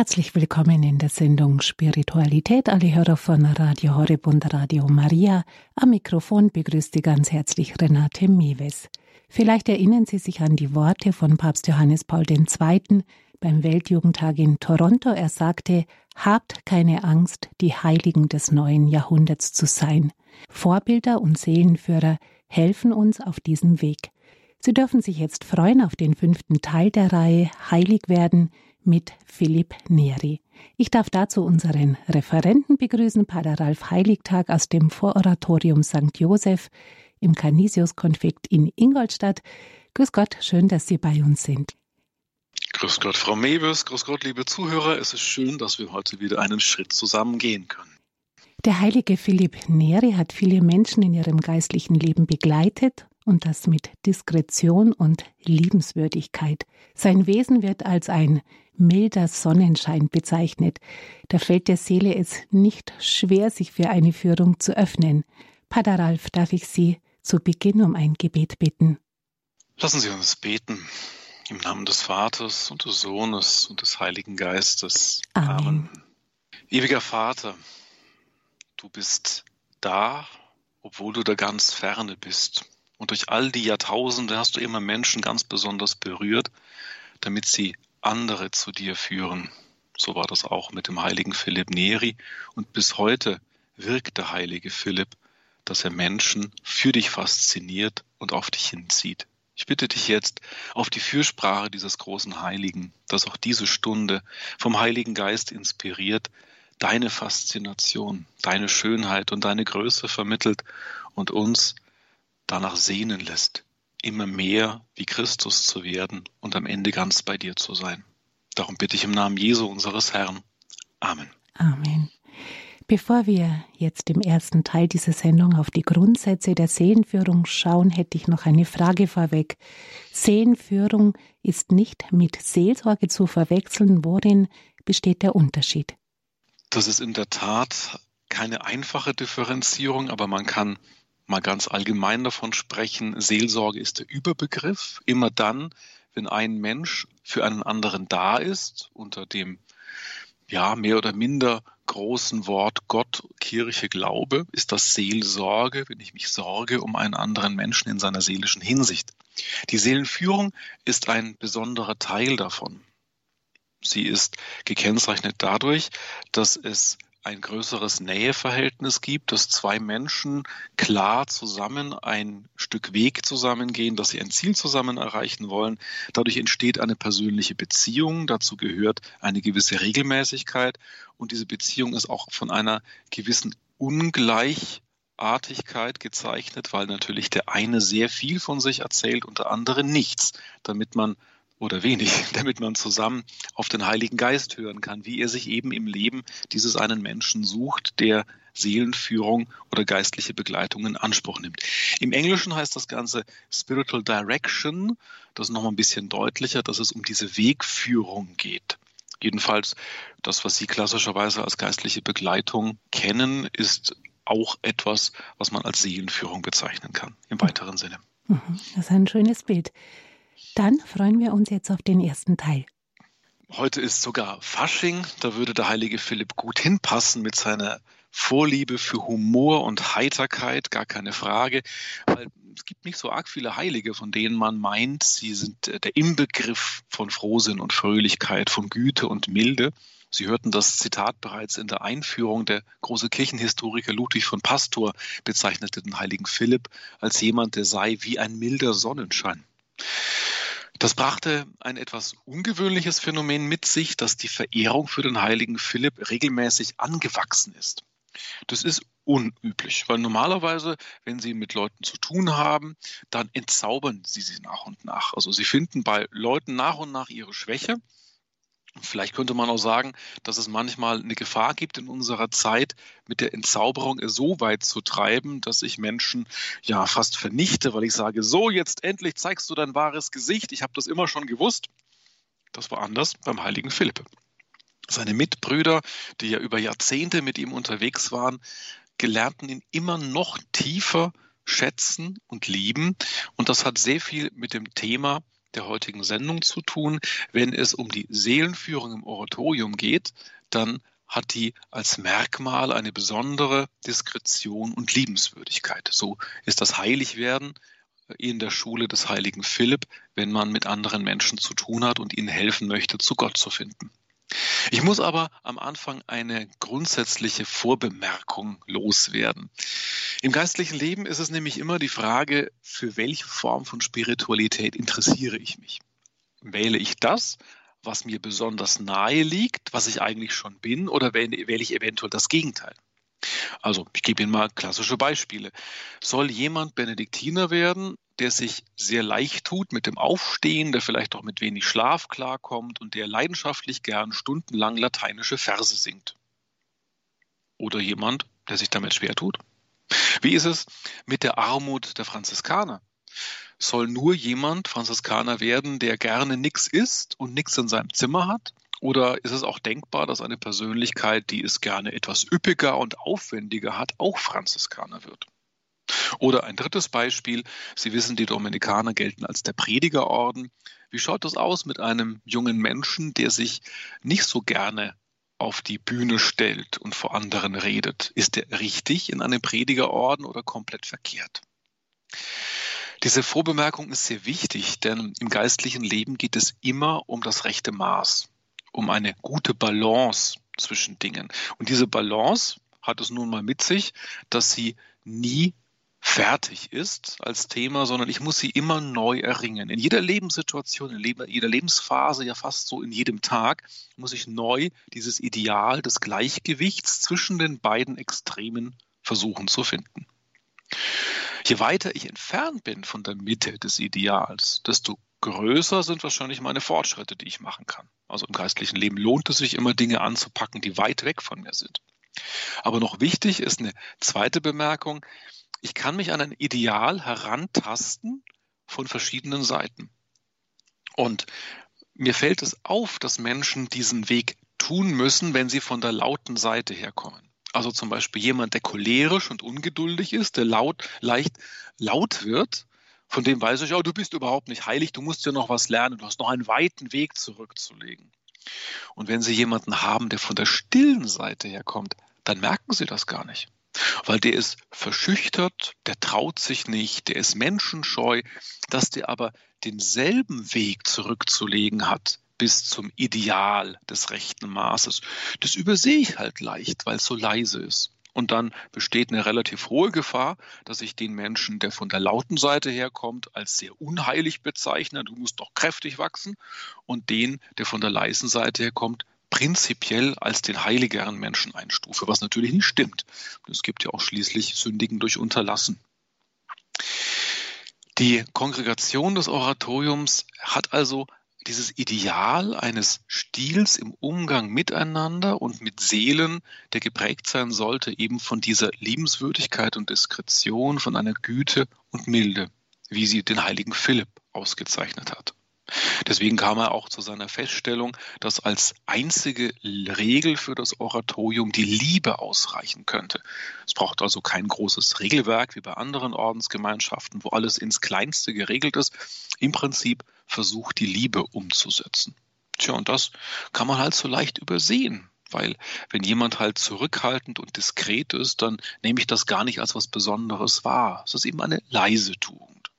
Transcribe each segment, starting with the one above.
Herzlich willkommen in der Sendung Spiritualität, alle Hörer von Radio Horeb und Radio Maria. Am Mikrofon begrüßt Sie ganz herzlich Renate Mewes. Vielleicht erinnern Sie sich an die Worte von Papst Johannes Paul II. beim Weltjugendtag in Toronto. Er sagte, Habt keine Angst, die Heiligen des neuen Jahrhunderts zu sein. Vorbilder und Seelenführer helfen uns auf diesem Weg. Sie dürfen sich jetzt freuen auf den fünften Teil der Reihe Heilig werden – mit Philipp Neri. Ich darf dazu unseren Referenten begrüßen, Pater Ralf Heiligtag aus dem Voratorium St. Joseph im Canisius-Konflikt in Ingolstadt. Grüß Gott, schön, dass Sie bei uns sind. Grüß Gott, Frau Mebes, grüß Gott, liebe Zuhörer. Es ist schön, dass wir heute wieder einen Schritt zusammen gehen können. Der heilige Philipp Neri hat viele Menschen in ihrem geistlichen Leben begleitet und das mit Diskretion und Liebenswürdigkeit. Sein Wesen wird als ein milder Sonnenschein bezeichnet. Da fällt der Seele es nicht schwer, sich für eine Führung zu öffnen. Pater Ralf, darf ich Sie zu Beginn um ein Gebet bitten? Lassen Sie uns beten. Im Namen des Vaters und des Sohnes und des Heiligen Geistes. Amen. Amen. Ewiger Vater, du bist da, obwohl du da ganz ferne bist. Und durch all die Jahrtausende hast du immer Menschen ganz besonders berührt, damit sie andere zu dir führen. So war das auch mit dem heiligen Philipp Neri. Und bis heute wirkt der heilige Philipp, dass er Menschen für dich fasziniert und auf dich hinzieht. Ich bitte dich jetzt auf die Fürsprache dieses großen Heiligen, dass auch diese Stunde vom Heiligen Geist inspiriert, deine Faszination, deine Schönheit und deine Größe vermittelt und uns danach sehnen lässt, immer mehr wie Christus zu werden und am Ende ganz bei dir zu sein. Darum bitte ich im Namen Jesu unseres Herrn. Amen. Amen. Bevor wir jetzt im ersten Teil dieser Sendung auf die Grundsätze der Seelenführung schauen, hätte ich noch eine Frage vorweg. Seelenführung ist nicht mit Seelsorge zu verwechseln. Worin besteht der Unterschied? Das ist in der Tat keine einfache Differenzierung, aber man kann mal ganz allgemein davon sprechen, Seelsorge ist der Überbegriff. Immer dann, wenn ein Mensch für einen anderen da ist, unter dem ja, mehr oder minder großen Wort Gott, Kirche, Glaube, ist das Seelsorge, wenn ich mich sorge um einen anderen Menschen in seiner seelischen Hinsicht. Die Seelenführung ist ein besonderer Teil davon. Sie ist gekennzeichnet dadurch, dass es ein größeres Näheverhältnis gibt, dass zwei Menschen klar zusammen ein Stück Weg zusammengehen, dass sie ein Ziel zusammen erreichen wollen. Dadurch entsteht eine persönliche Beziehung, dazu gehört eine gewisse Regelmäßigkeit und diese Beziehung ist auch von einer gewissen Ungleichartigkeit gezeichnet, weil natürlich der eine sehr viel von sich erzählt und der andere nichts, damit man oder wenig, damit man zusammen auf den Heiligen Geist hören kann, wie er sich eben im Leben dieses einen Menschen sucht, der Seelenführung oder geistliche Begleitung in Anspruch nimmt. Im Englischen heißt das Ganze Spiritual Direction. Das ist nochmal ein bisschen deutlicher, dass es um diese Wegführung geht. Jedenfalls das, was Sie klassischerweise als geistliche Begleitung kennen, ist auch etwas, was man als Seelenführung bezeichnen kann, im weiteren Sinne. Mhm. Das ist ein schönes Bild. Dann freuen wir uns jetzt auf den ersten Teil. Heute ist sogar Fasching, da würde der heilige Philipp gut hinpassen mit seiner Vorliebe für Humor und Heiterkeit, gar keine Frage, weil es gibt nicht so arg viele Heilige, von denen man meint, sie sind der Inbegriff von Frohsinn und Fröhlichkeit, von Güte und Milde. Sie hörten das Zitat bereits in der Einführung. Der große Kirchenhistoriker Ludwig von Pastor bezeichnete den heiligen Philipp als jemand, der sei wie ein milder Sonnenschein. Das brachte ein etwas ungewöhnliches Phänomen mit sich, dass die Verehrung für den heiligen Philipp regelmäßig angewachsen ist. Das ist unüblich, weil normalerweise, wenn Sie mit Leuten zu tun haben, dann entzaubern Sie sie nach und nach. Also Sie finden bei Leuten nach und nach ihre Schwäche Vielleicht könnte man auch sagen, dass es manchmal eine Gefahr gibt in unserer Zeit, mit der Entzauberung so weit zu treiben, dass ich Menschen ja fast vernichte, weil ich sage, so jetzt endlich zeigst du dein wahres Gesicht, ich habe das immer schon gewusst. Das war anders beim heiligen Philipp. Seine Mitbrüder, die ja über Jahrzehnte mit ihm unterwegs waren, gelernten ihn immer noch tiefer schätzen und lieben. Und das hat sehr viel mit dem Thema der heutigen Sendung zu tun. Wenn es um die Seelenführung im Oratorium geht, dann hat die als Merkmal eine besondere Diskretion und Liebenswürdigkeit. So ist das Heiligwerden in der Schule des heiligen Philipp, wenn man mit anderen Menschen zu tun hat und ihnen helfen möchte, zu Gott zu finden. Ich muss aber am Anfang eine grundsätzliche Vorbemerkung loswerden. Im geistlichen Leben ist es nämlich immer die Frage, für welche Form von Spiritualität interessiere ich mich? Wähle ich das, was mir besonders nahe liegt, was ich eigentlich schon bin, oder wähle ich eventuell das Gegenteil? Also, ich gebe Ihnen mal klassische Beispiele. Soll jemand Benediktiner werden, der sich sehr leicht tut mit dem Aufstehen, der vielleicht auch mit wenig Schlaf klarkommt und der leidenschaftlich gern stundenlang lateinische Verse singt? Oder jemand, der sich damit schwer tut? Wie ist es mit der Armut der Franziskaner? Soll nur jemand Franziskaner werden, der gerne nichts isst und nichts in seinem Zimmer hat? Oder ist es auch denkbar, dass eine Persönlichkeit, die es gerne etwas üppiger und aufwendiger hat, auch Franziskaner wird? Oder ein drittes Beispiel. Sie wissen, die Dominikaner gelten als der Predigerorden. Wie schaut es aus mit einem jungen Menschen, der sich nicht so gerne auf die Bühne stellt und vor anderen redet? Ist er richtig in einem Predigerorden oder komplett verkehrt? Diese Vorbemerkung ist sehr wichtig, denn im geistlichen Leben geht es immer um das rechte Maß um eine gute Balance zwischen Dingen. Und diese Balance hat es nun mal mit sich, dass sie nie fertig ist als Thema, sondern ich muss sie immer neu erringen. In jeder Lebenssituation, in jeder Lebensphase, ja fast so in jedem Tag, muss ich neu dieses Ideal des Gleichgewichts zwischen den beiden Extremen versuchen zu finden. Je weiter ich entfernt bin von der Mitte des Ideals, desto größer sind wahrscheinlich meine Fortschritte, die ich machen kann. Also im geistlichen Leben lohnt es sich immer, Dinge anzupacken, die weit weg von mir sind. Aber noch wichtig ist eine zweite Bemerkung. Ich kann mich an ein Ideal herantasten von verschiedenen Seiten. Und mir fällt es auf, dass Menschen diesen Weg tun müssen, wenn sie von der lauten Seite herkommen. Also zum Beispiel jemand, der cholerisch und ungeduldig ist, der laut, leicht laut wird, von dem weiß ich, oh, du bist überhaupt nicht heilig, du musst ja noch was lernen, du hast noch einen weiten Weg zurückzulegen. Und wenn Sie jemanden haben, der von der stillen Seite herkommt, dann merken Sie das gar nicht. Weil der ist verschüchtert, der traut sich nicht, der ist menschenscheu, dass der aber denselben Weg zurückzulegen hat bis zum Ideal des rechten Maßes. Das übersehe ich halt leicht, weil es so leise ist. Und dann besteht eine relativ hohe Gefahr, dass ich den Menschen, der von der lauten Seite herkommt, als sehr unheilig bezeichne, du musst doch kräftig wachsen, und den, der von der leisen Seite herkommt, prinzipiell als den heiligeren Menschen einstufe, was natürlich nicht stimmt. Es gibt ja auch schließlich Sündigen durch Unterlassen. Die Kongregation des Oratoriums hat also dieses Ideal eines Stils im Umgang miteinander und mit Seelen, der geprägt sein sollte eben von dieser Liebenswürdigkeit und Diskretion, von einer Güte und Milde, wie sie den heiligen Philipp ausgezeichnet hat. Deswegen kam er auch zu seiner Feststellung, dass als einzige Regel für das Oratorium die Liebe ausreichen könnte. Es braucht also kein großes Regelwerk wie bei anderen Ordensgemeinschaften, wo alles ins Kleinste geregelt ist. Im Prinzip versucht, die Liebe umzusetzen. Tja, und das kann man halt so leicht übersehen. Weil wenn jemand halt zurückhaltend und diskret ist, dann nehme ich das gar nicht als was Besonderes wahr. Es ist eben eine leise Tugend.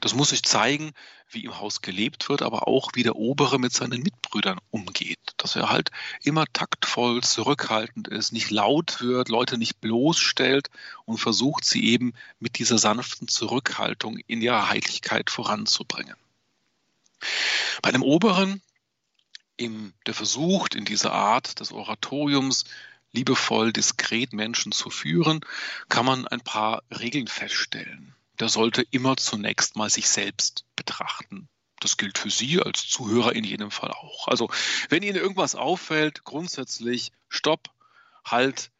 Das muss sich zeigen, wie im Haus gelebt wird, aber auch wie der Obere mit seinen Mitbrüdern umgeht. Dass er halt immer taktvoll, zurückhaltend ist, nicht laut wird, Leute nicht bloßstellt und versucht, sie eben mit dieser sanften Zurückhaltung in ihrer Heiligkeit voranzubringen. Bei einem Oberen, im, der versucht, in dieser Art des Oratoriums liebevoll, diskret Menschen zu führen, kann man ein paar Regeln feststellen. Der sollte immer zunächst mal sich selbst betrachten. Das gilt für Sie als Zuhörer in jedem Fall auch. Also, wenn Ihnen irgendwas auffällt, grundsätzlich, stopp, halt,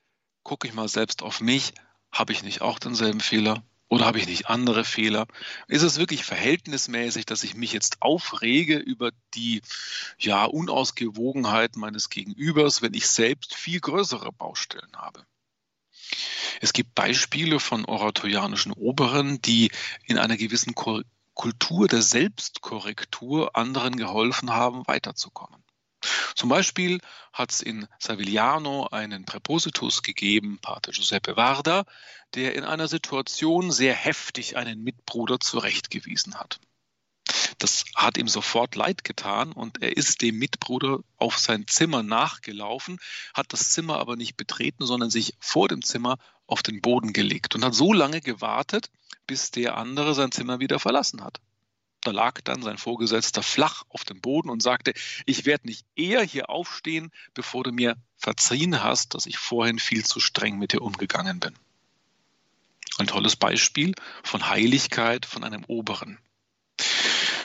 gucke ich mal selbst auf mich, habe ich nicht auch denselben Fehler? Oder habe ich nicht andere Fehler? Ist es wirklich verhältnismäßig, dass ich mich jetzt aufrege über die ja, Unausgewogenheit meines Gegenübers, wenn ich selbst viel größere Baustellen habe? Es gibt Beispiele von oratorianischen Oberen, die in einer gewissen Kultur der Selbstkorrektur anderen geholfen haben, weiterzukommen. Zum Beispiel hat es in Savigliano einen Präpositus gegeben, Pater Giuseppe Varda, der in einer Situation sehr heftig einen Mitbruder zurechtgewiesen hat. Das hat ihm sofort leid getan und er ist dem Mitbruder auf sein Zimmer nachgelaufen, hat das Zimmer aber nicht betreten, sondern sich vor dem Zimmer auf den Boden gelegt und hat so lange gewartet, bis der andere sein Zimmer wieder verlassen hat. Da lag dann sein Vorgesetzter flach auf dem Boden und sagte, ich werde nicht eher hier aufstehen, bevor du mir verziehen hast, dass ich vorhin viel zu streng mit dir umgegangen bin. Ein tolles Beispiel von Heiligkeit von einem Oberen.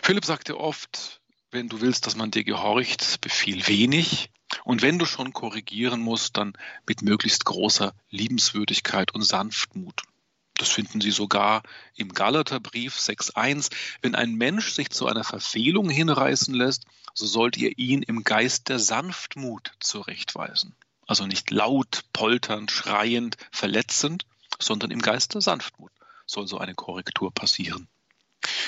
Philipp sagte oft, wenn du willst, dass man dir gehorcht, befiehl wenig. Und wenn du schon korrigieren musst, dann mit möglichst großer Liebenswürdigkeit und Sanftmut. Das finden Sie sogar im Galaterbrief 6.1. Wenn ein Mensch sich zu einer Verfehlung hinreißen lässt, so sollt ihr ihn im Geist der Sanftmut zurechtweisen. Also nicht laut, polternd, schreiend, verletzend, sondern im Geist der Sanftmut soll so eine Korrektur passieren.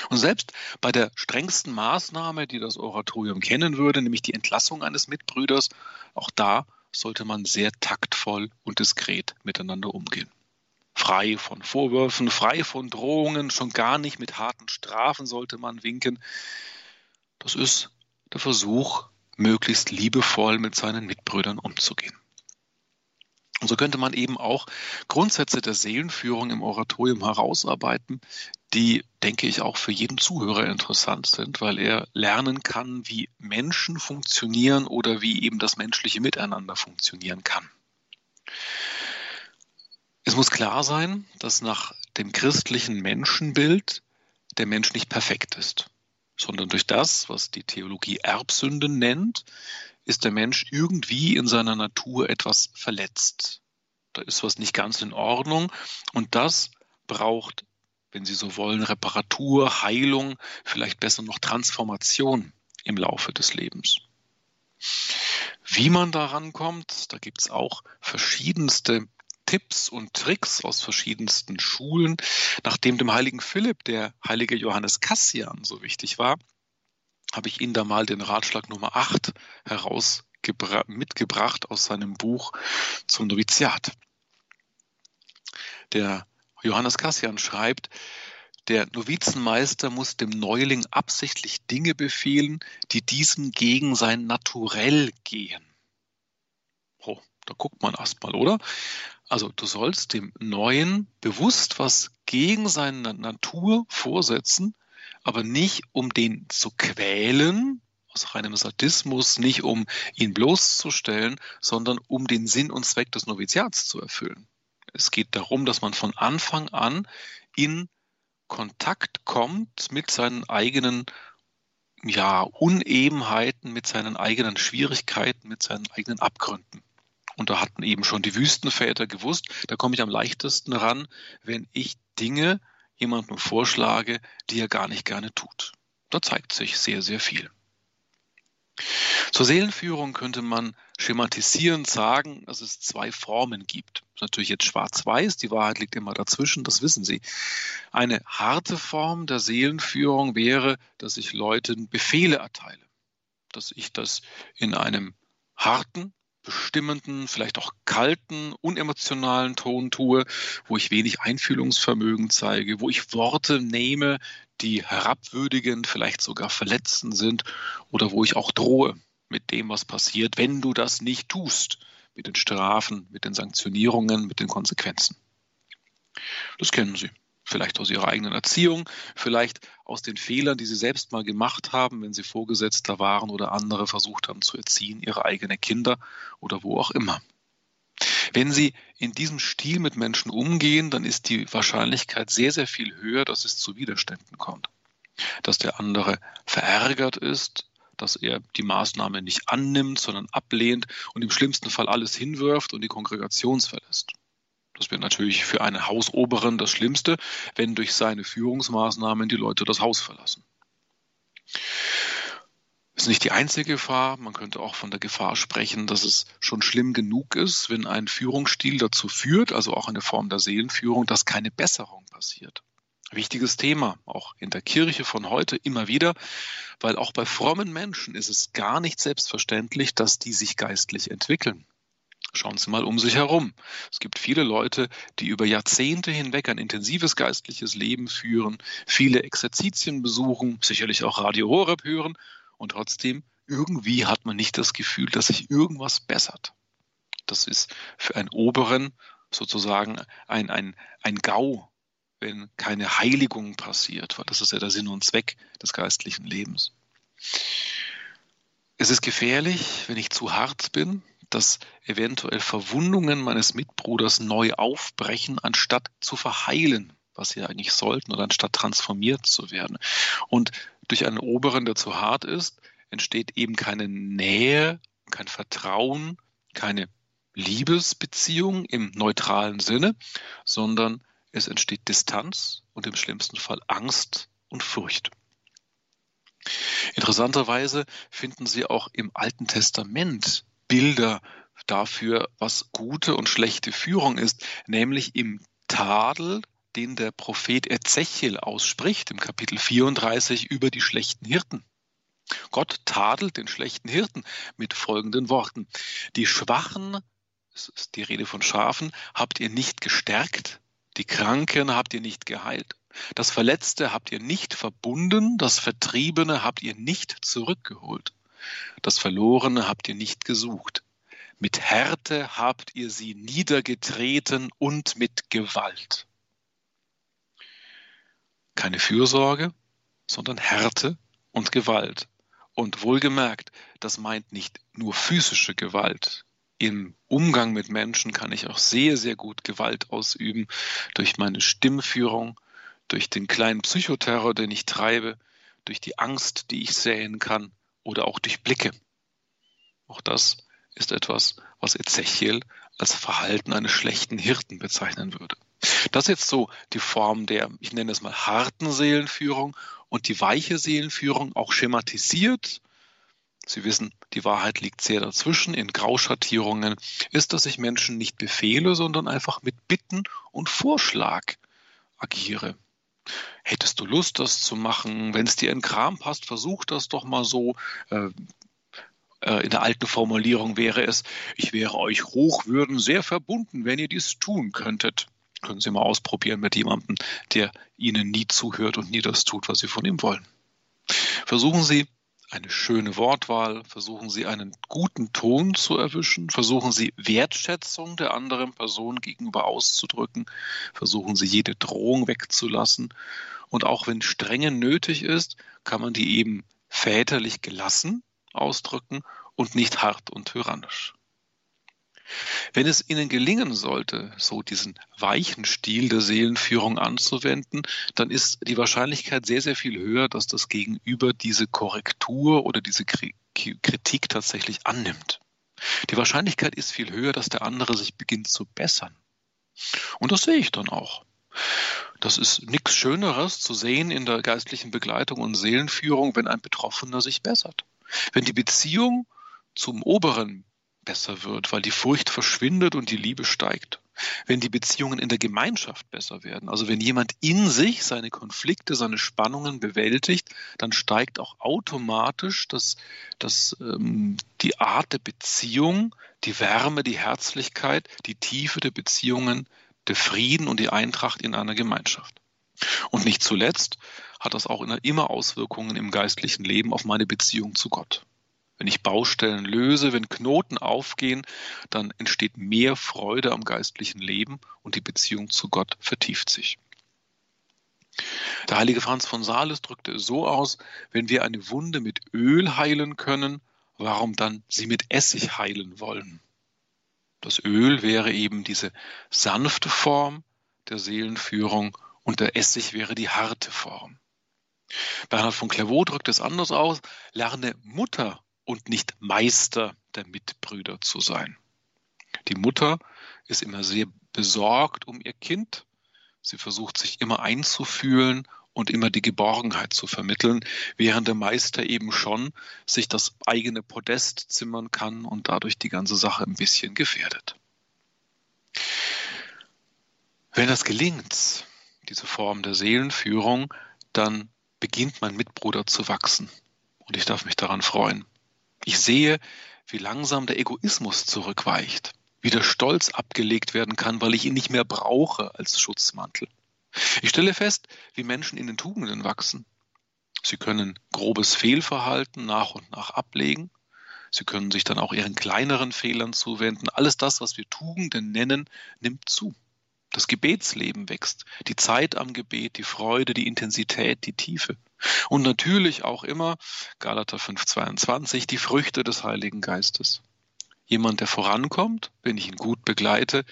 Und selbst bei der strengsten Maßnahme, die das Oratorium kennen würde, nämlich die Entlassung eines Mitbrüders, auch da sollte man sehr taktvoll und diskret miteinander umgehen frei von Vorwürfen, frei von Drohungen, schon gar nicht mit harten Strafen sollte man winken. Das ist der Versuch, möglichst liebevoll mit seinen Mitbrüdern umzugehen. Und so könnte man eben auch Grundsätze der Seelenführung im Oratorium herausarbeiten, die, denke ich, auch für jeden Zuhörer interessant sind, weil er lernen kann, wie Menschen funktionieren oder wie eben das menschliche Miteinander funktionieren kann. Es muss klar sein, dass nach dem christlichen Menschenbild der Mensch nicht perfekt ist, sondern durch das, was die Theologie Erbsünde nennt, ist der Mensch irgendwie in seiner Natur etwas verletzt. Da ist was nicht ganz in Ordnung und das braucht, wenn Sie so wollen, Reparatur, Heilung, vielleicht besser noch Transformation im Laufe des Lebens. Wie man daran kommt, da gibt es auch verschiedenste Tipps und Tricks aus verschiedensten Schulen. Nachdem dem heiligen Philipp der heilige Johannes Cassian so wichtig war, habe ich Ihnen da mal den Ratschlag Nummer 8 heraus mitgebracht aus seinem Buch zum Noviziat. Der Johannes Cassian schreibt, der Novizenmeister muss dem Neuling absichtlich Dinge befehlen, die diesem gegen sein Naturell gehen. Oh, da guckt man erstmal, oder? Also du sollst dem Neuen bewusst was gegen seine Natur vorsetzen, aber nicht um den zu quälen, aus reinem Sadismus, nicht um ihn bloßzustellen, sondern um den Sinn und Zweck des Noviziats zu erfüllen. Es geht darum, dass man von Anfang an in Kontakt kommt mit seinen eigenen ja, Unebenheiten, mit seinen eigenen Schwierigkeiten, mit seinen eigenen Abgründen. Und da hatten eben schon die Wüstenväter gewusst, da komme ich am leichtesten ran, wenn ich Dinge jemandem vorschlage, die er gar nicht gerne tut. Da zeigt sich sehr, sehr viel. Zur Seelenführung könnte man schematisierend sagen, dass es zwei Formen gibt. Das ist natürlich jetzt schwarz-weiß, die Wahrheit liegt immer dazwischen, das wissen Sie. Eine harte Form der Seelenführung wäre, dass ich Leuten Befehle erteile, dass ich das in einem harten, bestimmenden, vielleicht auch kalten, unemotionalen Ton tue, wo ich wenig Einfühlungsvermögen zeige, wo ich Worte nehme, die herabwürdigend, vielleicht sogar verletzend sind oder wo ich auch drohe mit dem, was passiert, wenn du das nicht tust, mit den Strafen, mit den Sanktionierungen, mit den Konsequenzen. Das kennen Sie vielleicht aus ihrer eigenen Erziehung, vielleicht aus den Fehlern, die sie selbst mal gemacht haben, wenn sie Vorgesetzter waren oder andere versucht haben zu erziehen, ihre eigenen Kinder oder wo auch immer. Wenn Sie in diesem Stil mit Menschen umgehen, dann ist die Wahrscheinlichkeit sehr, sehr viel höher, dass es zu Widerständen kommt. Dass der andere verärgert ist, dass er die Maßnahme nicht annimmt, sondern ablehnt und im schlimmsten Fall alles hinwirft und die Kongregation verlässt. Das wäre natürlich für einen Hausoberen das Schlimmste, wenn durch seine Führungsmaßnahmen die Leute das Haus verlassen. Das ist nicht die einzige Gefahr. Man könnte auch von der Gefahr sprechen, dass es schon schlimm genug ist, wenn ein Führungsstil dazu führt, also auch eine Form der Seelenführung, dass keine Besserung passiert. Wichtiges Thema, auch in der Kirche von heute immer wieder, weil auch bei frommen Menschen ist es gar nicht selbstverständlich, dass die sich geistlich entwickeln. Schauen Sie mal um sich herum. Es gibt viele Leute, die über Jahrzehnte hinweg ein intensives geistliches Leben führen, viele Exerzitien besuchen, sicherlich auch Radio Horeb hören und trotzdem irgendwie hat man nicht das Gefühl, dass sich irgendwas bessert. Das ist für einen Oberen sozusagen ein, ein, ein GAU, wenn keine Heiligung passiert, weil das ist ja der Sinn und Zweck des geistlichen Lebens. Es ist gefährlich, wenn ich zu hart bin, dass eventuell Verwundungen meines Mitbruders neu aufbrechen, anstatt zu verheilen, was sie eigentlich sollten, oder anstatt transformiert zu werden. Und durch einen Oberen, der zu hart ist, entsteht eben keine Nähe, kein Vertrauen, keine Liebesbeziehung im neutralen Sinne, sondern es entsteht Distanz und im schlimmsten Fall Angst und Furcht. Interessanterweise finden Sie auch im Alten Testament Bilder dafür, was gute und schlechte Führung ist, nämlich im Tadel, den der Prophet Ezechiel ausspricht, im Kapitel 34 über die schlechten Hirten. Gott tadelt den schlechten Hirten mit folgenden Worten. Die Schwachen, das ist die Rede von Schafen, habt ihr nicht gestärkt, die Kranken habt ihr nicht geheilt, das Verletzte habt ihr nicht verbunden, das Vertriebene habt ihr nicht zurückgeholt. Das Verlorene habt ihr nicht gesucht. Mit Härte habt ihr sie niedergetreten und mit Gewalt. Keine Fürsorge, sondern Härte und Gewalt. Und wohlgemerkt, das meint nicht nur physische Gewalt. Im Umgang mit Menschen kann ich auch sehr, sehr gut Gewalt ausüben durch meine Stimmführung, durch den kleinen Psychoterror, den ich treibe, durch die Angst, die ich säen kann, oder auch durch Blicke. Auch das ist etwas, was Ezechiel als Verhalten eines schlechten Hirten bezeichnen würde. Das ist jetzt so die Form der, ich nenne es mal harten Seelenführung und die weiche Seelenführung auch schematisiert. Sie wissen, die Wahrheit liegt sehr dazwischen. In Grauschattierungen ist, dass ich Menschen nicht befehle, sondern einfach mit Bitten und Vorschlag agiere. Hättest du Lust, das zu machen? Wenn es dir in Kram passt, versuch das doch mal so. Äh, äh, in der alten Formulierung wäre es, ich wäre euch Hochwürden sehr verbunden, wenn ihr dies tun könntet. Können Sie mal ausprobieren mit jemandem, der Ihnen nie zuhört und nie das tut, was Sie von ihm wollen. Versuchen Sie, eine schöne Wortwahl, versuchen Sie einen guten Ton zu erwischen, versuchen Sie Wertschätzung der anderen Person gegenüber auszudrücken, versuchen Sie jede Drohung wegzulassen. Und auch wenn Strenge nötig ist, kann man die eben väterlich gelassen ausdrücken und nicht hart und tyrannisch. Wenn es Ihnen gelingen sollte, so diesen weichen Stil der Seelenführung anzuwenden, dann ist die Wahrscheinlichkeit sehr, sehr viel höher, dass das Gegenüber diese Korrektur oder diese Kritik tatsächlich annimmt. Die Wahrscheinlichkeit ist viel höher, dass der andere sich beginnt zu bessern. Und das sehe ich dann auch. Das ist nichts Schöneres zu sehen in der geistlichen Begleitung und Seelenführung, wenn ein Betroffener sich bessert. Wenn die Beziehung zum Oberen besser wird, weil die Furcht verschwindet und die Liebe steigt. Wenn die Beziehungen in der Gemeinschaft besser werden, also wenn jemand in sich seine Konflikte, seine Spannungen bewältigt, dann steigt auch automatisch das, das, ähm, die Art der Beziehung, die Wärme, die Herzlichkeit, die Tiefe der Beziehungen, der Frieden und die Eintracht in einer Gemeinschaft. Und nicht zuletzt hat das auch immer Auswirkungen im geistlichen Leben auf meine Beziehung zu Gott. Wenn ich Baustellen löse, wenn Knoten aufgehen, dann entsteht mehr Freude am geistlichen Leben und die Beziehung zu Gott vertieft sich. Der heilige Franz von Sales drückte es so aus, wenn wir eine Wunde mit Öl heilen können, warum dann sie mit Essig heilen wollen? Das Öl wäre eben diese sanfte Form der Seelenführung und der Essig wäre die harte Form. Bernhard von Clairvaux drückt es anders aus, lerne Mutter und nicht Meister der Mitbrüder zu sein. Die Mutter ist immer sehr besorgt um ihr Kind. Sie versucht sich immer einzufühlen und immer die Geborgenheit zu vermitteln, während der Meister eben schon sich das eigene Podest zimmern kann und dadurch die ganze Sache ein bisschen gefährdet. Wenn das gelingt, diese Form der Seelenführung, dann beginnt mein Mitbruder zu wachsen. Und ich darf mich daran freuen. Ich sehe, wie langsam der Egoismus zurückweicht, wie der Stolz abgelegt werden kann, weil ich ihn nicht mehr brauche als Schutzmantel. Ich stelle fest, wie Menschen in den Tugenden wachsen. Sie können grobes Fehlverhalten nach und nach ablegen. Sie können sich dann auch ihren kleineren Fehlern zuwenden. Alles das, was wir Tugenden nennen, nimmt zu. Das Gebetsleben wächst, die Zeit am Gebet, die Freude, die Intensität, die Tiefe. Und natürlich auch immer, Galater 5,22, die Früchte des Heiligen Geistes. Jemand, der vorankommt, wenn ich ihn gut begleite,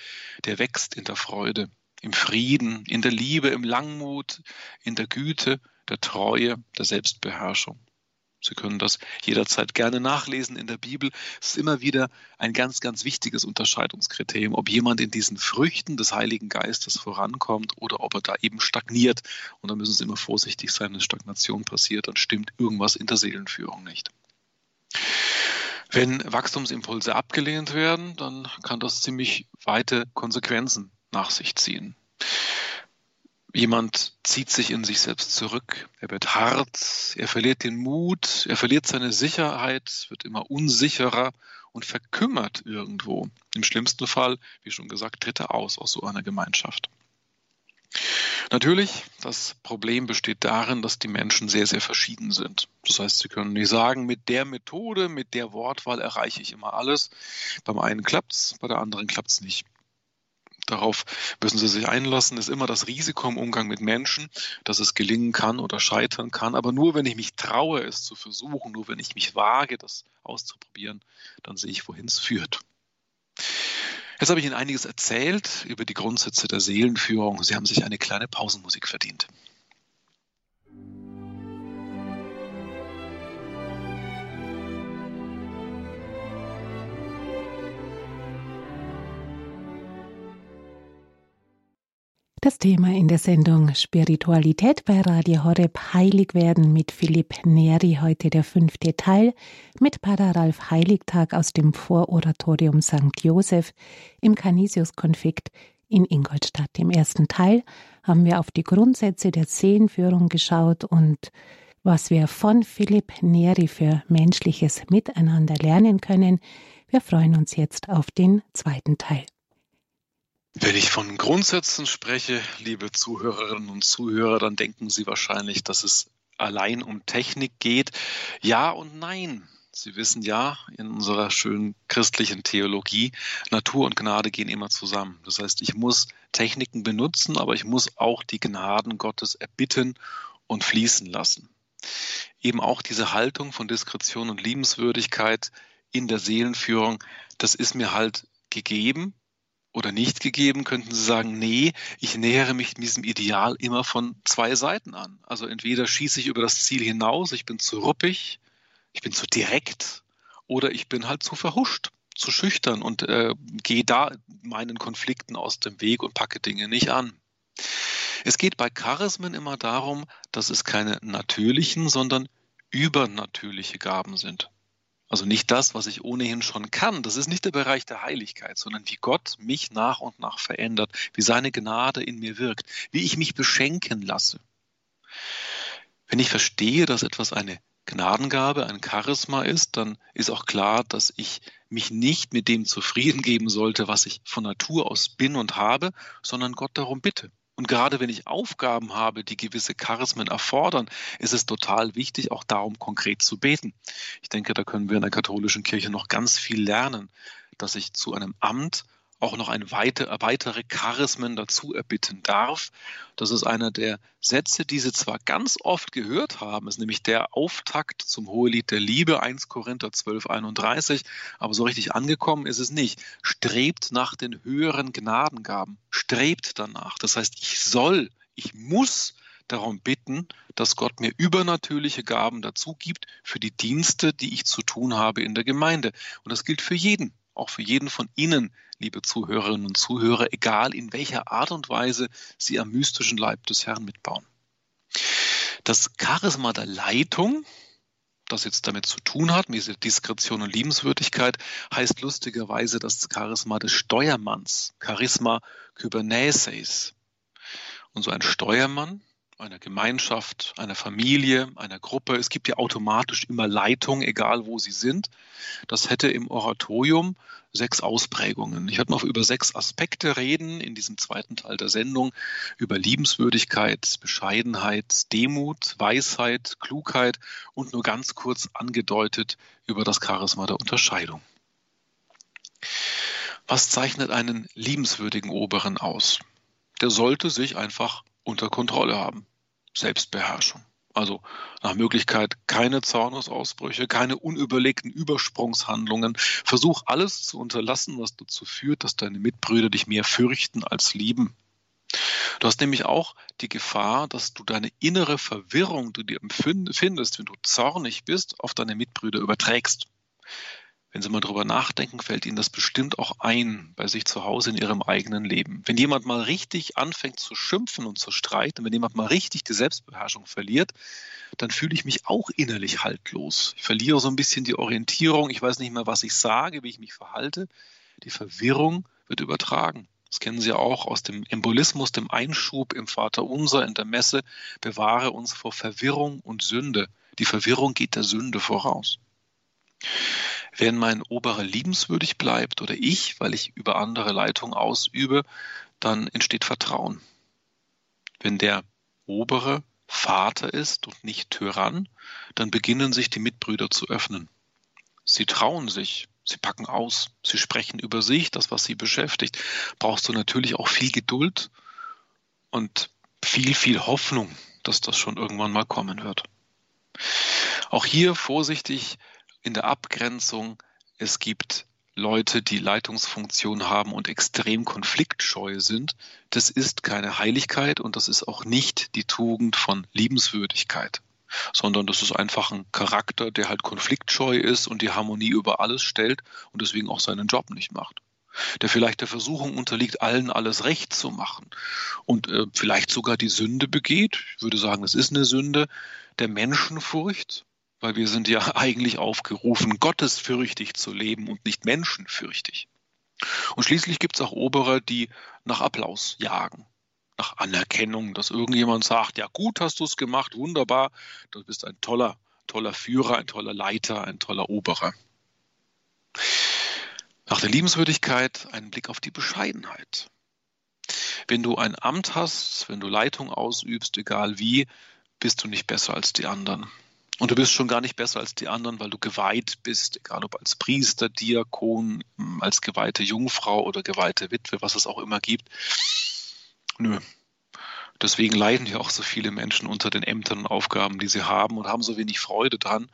der wächst in der Freude, im Frieden, in der Liebe, im Langmut, in der Güte, der Treue, der Selbstbeherrschung. Sie können das jederzeit gerne nachlesen in der Bibel. Es ist immer wieder ein ganz, ganz wichtiges Unterscheidungskriterium, ob jemand in diesen Früchten des Heiligen Geistes vorankommt oder ob er da eben stagniert. Und da müssen Sie immer vorsichtig sein, wenn Stagnation passiert, dann stimmt irgendwas in der Seelenführung nicht. Wenn Wachstumsimpulse abgelehnt werden, dann kann das ziemlich weite Konsequenzen nach sich ziehen. Jemand zieht sich in sich selbst zurück, er wird hart, er verliert den Mut, er verliert seine Sicherheit, wird immer unsicherer und verkümmert irgendwo. Im schlimmsten Fall, wie schon gesagt, tritt er aus aus so einer Gemeinschaft. Natürlich, das Problem besteht darin, dass die Menschen sehr, sehr verschieden sind. Das heißt, sie können nicht sagen, mit der Methode, mit der Wortwahl erreiche ich immer alles. Beim einen klappt es, bei der anderen klappt es nicht. Darauf müssen Sie sich einlassen, ist immer das Risiko im Umgang mit Menschen, dass es gelingen kann oder scheitern kann. Aber nur wenn ich mich traue, es zu versuchen, nur wenn ich mich wage, das auszuprobieren, dann sehe ich, wohin es führt. Jetzt habe ich Ihnen einiges erzählt über die Grundsätze der Seelenführung. Sie haben sich eine kleine Pausenmusik verdient. Das Thema in der Sendung Spiritualität bei Radio Horeb Heilig werden mit Philipp Neri, heute der fünfte Teil, mit Pater Ralf Heiligtag aus dem Vororatorium St. Joseph im Canisius-Konflikt in Ingolstadt. Im ersten Teil haben wir auf die Grundsätze der Seelenführung geschaut und was wir von Philipp Neri für menschliches Miteinander lernen können. Wir freuen uns jetzt auf den zweiten Teil. Wenn ich von Grundsätzen spreche, liebe Zuhörerinnen und Zuhörer, dann denken Sie wahrscheinlich, dass es allein um Technik geht. Ja und nein. Sie wissen ja, in unserer schönen christlichen Theologie, Natur und Gnade gehen immer zusammen. Das heißt, ich muss Techniken benutzen, aber ich muss auch die Gnaden Gottes erbitten und fließen lassen. Eben auch diese Haltung von Diskretion und Liebenswürdigkeit in der Seelenführung, das ist mir halt gegeben, oder nicht gegeben, könnten Sie sagen, nee, ich nähere mich diesem Ideal immer von zwei Seiten an. Also entweder schieße ich über das Ziel hinaus, ich bin zu ruppig, ich bin zu direkt oder ich bin halt zu verhuscht, zu schüchtern und äh, gehe da meinen Konflikten aus dem Weg und packe Dinge nicht an. Es geht bei Charismen immer darum, dass es keine natürlichen, sondern übernatürliche Gaben sind. Also nicht das, was ich ohnehin schon kann. Das ist nicht der Bereich der Heiligkeit, sondern wie Gott mich nach und nach verändert, wie seine Gnade in mir wirkt, wie ich mich beschenken lasse. Wenn ich verstehe, dass etwas eine Gnadengabe, ein Charisma ist, dann ist auch klar, dass ich mich nicht mit dem zufrieden geben sollte, was ich von Natur aus bin und habe, sondern Gott darum bitte. Und gerade wenn ich Aufgaben habe, die gewisse Charismen erfordern, ist es total wichtig, auch darum konkret zu beten. Ich denke, da können wir in der katholischen Kirche noch ganz viel lernen, dass ich zu einem Amt auch noch ein weite, weitere Charismen dazu erbitten darf. Das ist einer der Sätze, die Sie zwar ganz oft gehört haben, ist nämlich der Auftakt zum Hohelied der Liebe, 1 Korinther 12, 31, aber so richtig angekommen ist es nicht. Strebt nach den höheren Gnadengaben, strebt danach. Das heißt, ich soll, ich muss darum bitten, dass Gott mir übernatürliche Gaben dazu gibt für die Dienste, die ich zu tun habe in der Gemeinde. Und das gilt für jeden auch für jeden von Ihnen, liebe Zuhörerinnen und Zuhörer, egal in welcher Art und Weise Sie am mystischen Leib des Herrn mitbauen. Das Charisma der Leitung, das jetzt damit zu tun hat, diese Diskretion und Liebenswürdigkeit, heißt lustigerweise das Charisma des Steuermanns, Charisma Kyberneses. Und so ein Steuermann einer Gemeinschaft, einer Familie, einer Gruppe. Es gibt ja automatisch immer Leitung, egal wo sie sind. Das hätte im Oratorium sechs Ausprägungen. Ich werde noch über sechs Aspekte reden in diesem zweiten Teil der Sendung, über Liebenswürdigkeit, Bescheidenheit, Demut, Weisheit, Klugheit und nur ganz kurz angedeutet über das Charisma der Unterscheidung. Was zeichnet einen liebenswürdigen Oberen aus? Der sollte sich einfach unter Kontrolle haben. Selbstbeherrschung. Also nach Möglichkeit keine Zornesausbrüche, keine unüberlegten Übersprungshandlungen. Versuch alles zu unterlassen, was dazu führt, dass deine Mitbrüder dich mehr fürchten als lieben. Du hast nämlich auch die Gefahr, dass du deine innere Verwirrung, die du empfindest, wenn du zornig bist, auf deine Mitbrüder überträgst. Wenn Sie mal drüber nachdenken, fällt Ihnen das bestimmt auch ein bei sich zu Hause in Ihrem eigenen Leben. Wenn jemand mal richtig anfängt zu schimpfen und zu streiten, wenn jemand mal richtig die Selbstbeherrschung verliert, dann fühle ich mich auch innerlich haltlos. Ich verliere so ein bisschen die Orientierung. Ich weiß nicht mehr, was ich sage, wie ich mich verhalte. Die Verwirrung wird übertragen. Das kennen Sie auch aus dem Embolismus, dem Einschub im Vater Unser in der Messe. Bewahre uns vor Verwirrung und Sünde. Die Verwirrung geht der Sünde voraus. Wenn mein Oberer liebenswürdig bleibt oder ich, weil ich über andere Leitung ausübe, dann entsteht Vertrauen. Wenn der Obere Vater ist und nicht Tyrann, dann beginnen sich die Mitbrüder zu öffnen. Sie trauen sich, sie packen aus, sie sprechen über sich, das, was sie beschäftigt. Brauchst du natürlich auch viel Geduld und viel, viel Hoffnung, dass das schon irgendwann mal kommen wird. Auch hier vorsichtig in der Abgrenzung, es gibt Leute, die Leitungsfunktion haben und extrem konfliktscheu sind. Das ist keine Heiligkeit und das ist auch nicht die Tugend von Liebenswürdigkeit, sondern das ist einfach ein Charakter, der halt konfliktscheu ist und die Harmonie über alles stellt und deswegen auch seinen Job nicht macht der vielleicht der Versuchung unterliegt, allen alles recht zu machen und äh, vielleicht sogar die Sünde begeht. Ich würde sagen, es ist eine Sünde der Menschenfurcht, weil wir sind ja eigentlich aufgerufen, gottesfürchtig zu leben und nicht menschenfürchtig. Und schließlich gibt es auch Oberer, die nach Applaus jagen, nach Anerkennung, dass irgendjemand sagt, ja gut hast du es gemacht, wunderbar, du bist ein toller, toller Führer, ein toller Leiter, ein toller Oberer. Nach der Liebenswürdigkeit ein Blick auf die Bescheidenheit. Wenn du ein Amt hast, wenn du Leitung ausübst, egal wie, bist du nicht besser als die anderen. Und du bist schon gar nicht besser als die anderen, weil du geweiht bist, egal ob als Priester, Diakon, als geweihte Jungfrau oder geweihte Witwe, was es auch immer gibt. Nö. Deswegen leiden ja auch so viele Menschen unter den Ämtern und Aufgaben, die sie haben und haben so wenig Freude dran,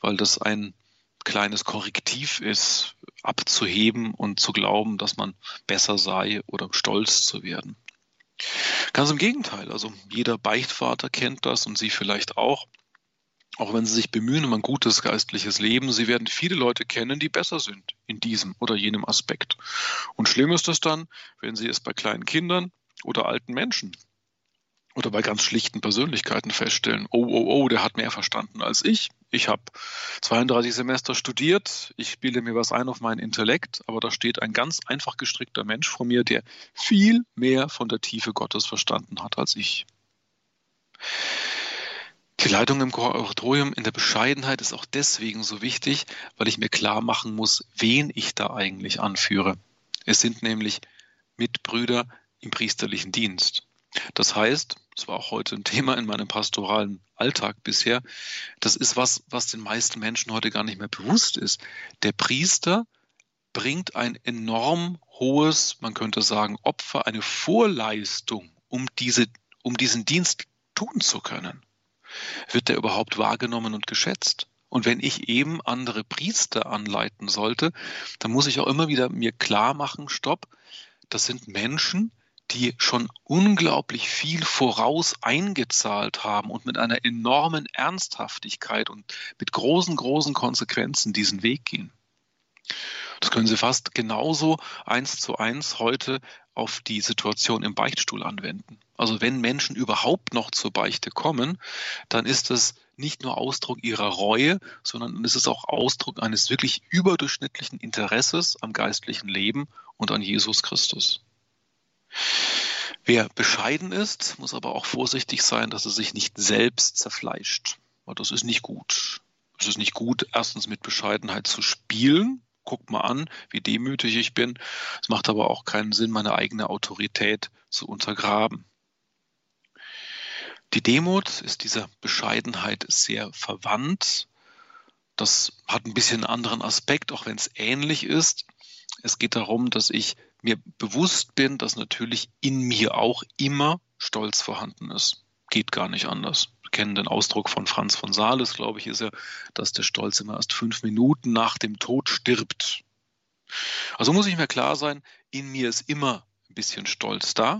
weil das ein kleines Korrektiv ist, abzuheben und zu glauben, dass man besser sei oder stolz zu werden. Ganz im Gegenteil, also jeder Beichtvater kennt das und Sie vielleicht auch auch wenn sie sich bemühen um ein gutes geistliches Leben, sie werden viele Leute kennen, die besser sind in diesem oder jenem Aspekt. Und schlimm ist das dann, wenn sie es bei kleinen Kindern oder alten Menschen oder bei ganz schlichten Persönlichkeiten feststellen, oh, oh, oh, der hat mehr verstanden als ich. Ich habe 32 Semester studiert, ich spiele mir was ein auf meinen Intellekt, aber da steht ein ganz einfach gestrickter Mensch vor mir, der viel mehr von der Tiefe Gottes verstanden hat als ich. Die Leitung im Kuratorium in der Bescheidenheit ist auch deswegen so wichtig, weil ich mir klar machen muss, wen ich da eigentlich anführe. Es sind nämlich Mitbrüder im priesterlichen Dienst. Das heißt, das war auch heute ein Thema in meinem pastoralen Alltag bisher, das ist was, was den meisten Menschen heute gar nicht mehr bewusst ist. Der Priester bringt ein enorm hohes, man könnte sagen, Opfer, eine Vorleistung, um, diese, um diesen Dienst tun zu können wird der überhaupt wahrgenommen und geschätzt? Und wenn ich eben andere Priester anleiten sollte, dann muss ich auch immer wieder mir klar machen, stopp, das sind Menschen, die schon unglaublich viel voraus eingezahlt haben und mit einer enormen Ernsthaftigkeit und mit großen, großen Konsequenzen diesen Weg gehen. Das können Sie fast genauso eins zu eins heute auf die Situation im Beichtstuhl anwenden. Also wenn Menschen überhaupt noch zur Beichte kommen, dann ist das nicht nur Ausdruck ihrer Reue, sondern es ist auch Ausdruck eines wirklich überdurchschnittlichen Interesses am geistlichen Leben und an Jesus Christus. Wer bescheiden ist, muss aber auch vorsichtig sein, dass er sich nicht selbst zerfleischt. Weil das ist nicht gut. Es ist nicht gut, erstens mit Bescheidenheit zu spielen. Guck mal an, wie demütig ich bin. Es macht aber auch keinen Sinn, meine eigene Autorität zu untergraben. Die Demut ist dieser Bescheidenheit sehr verwandt. Das hat ein bisschen einen anderen Aspekt, auch wenn es ähnlich ist. Es geht darum, dass ich mir bewusst bin, dass natürlich in mir auch immer Stolz vorhanden ist. Geht gar nicht anders. Wir kennen den Ausdruck von Franz von Sales, glaube ich, ist ja, dass der Stolz immer erst fünf Minuten nach dem Tod stirbt. Also muss ich mir klar sein, in mir ist immer ein bisschen Stolz da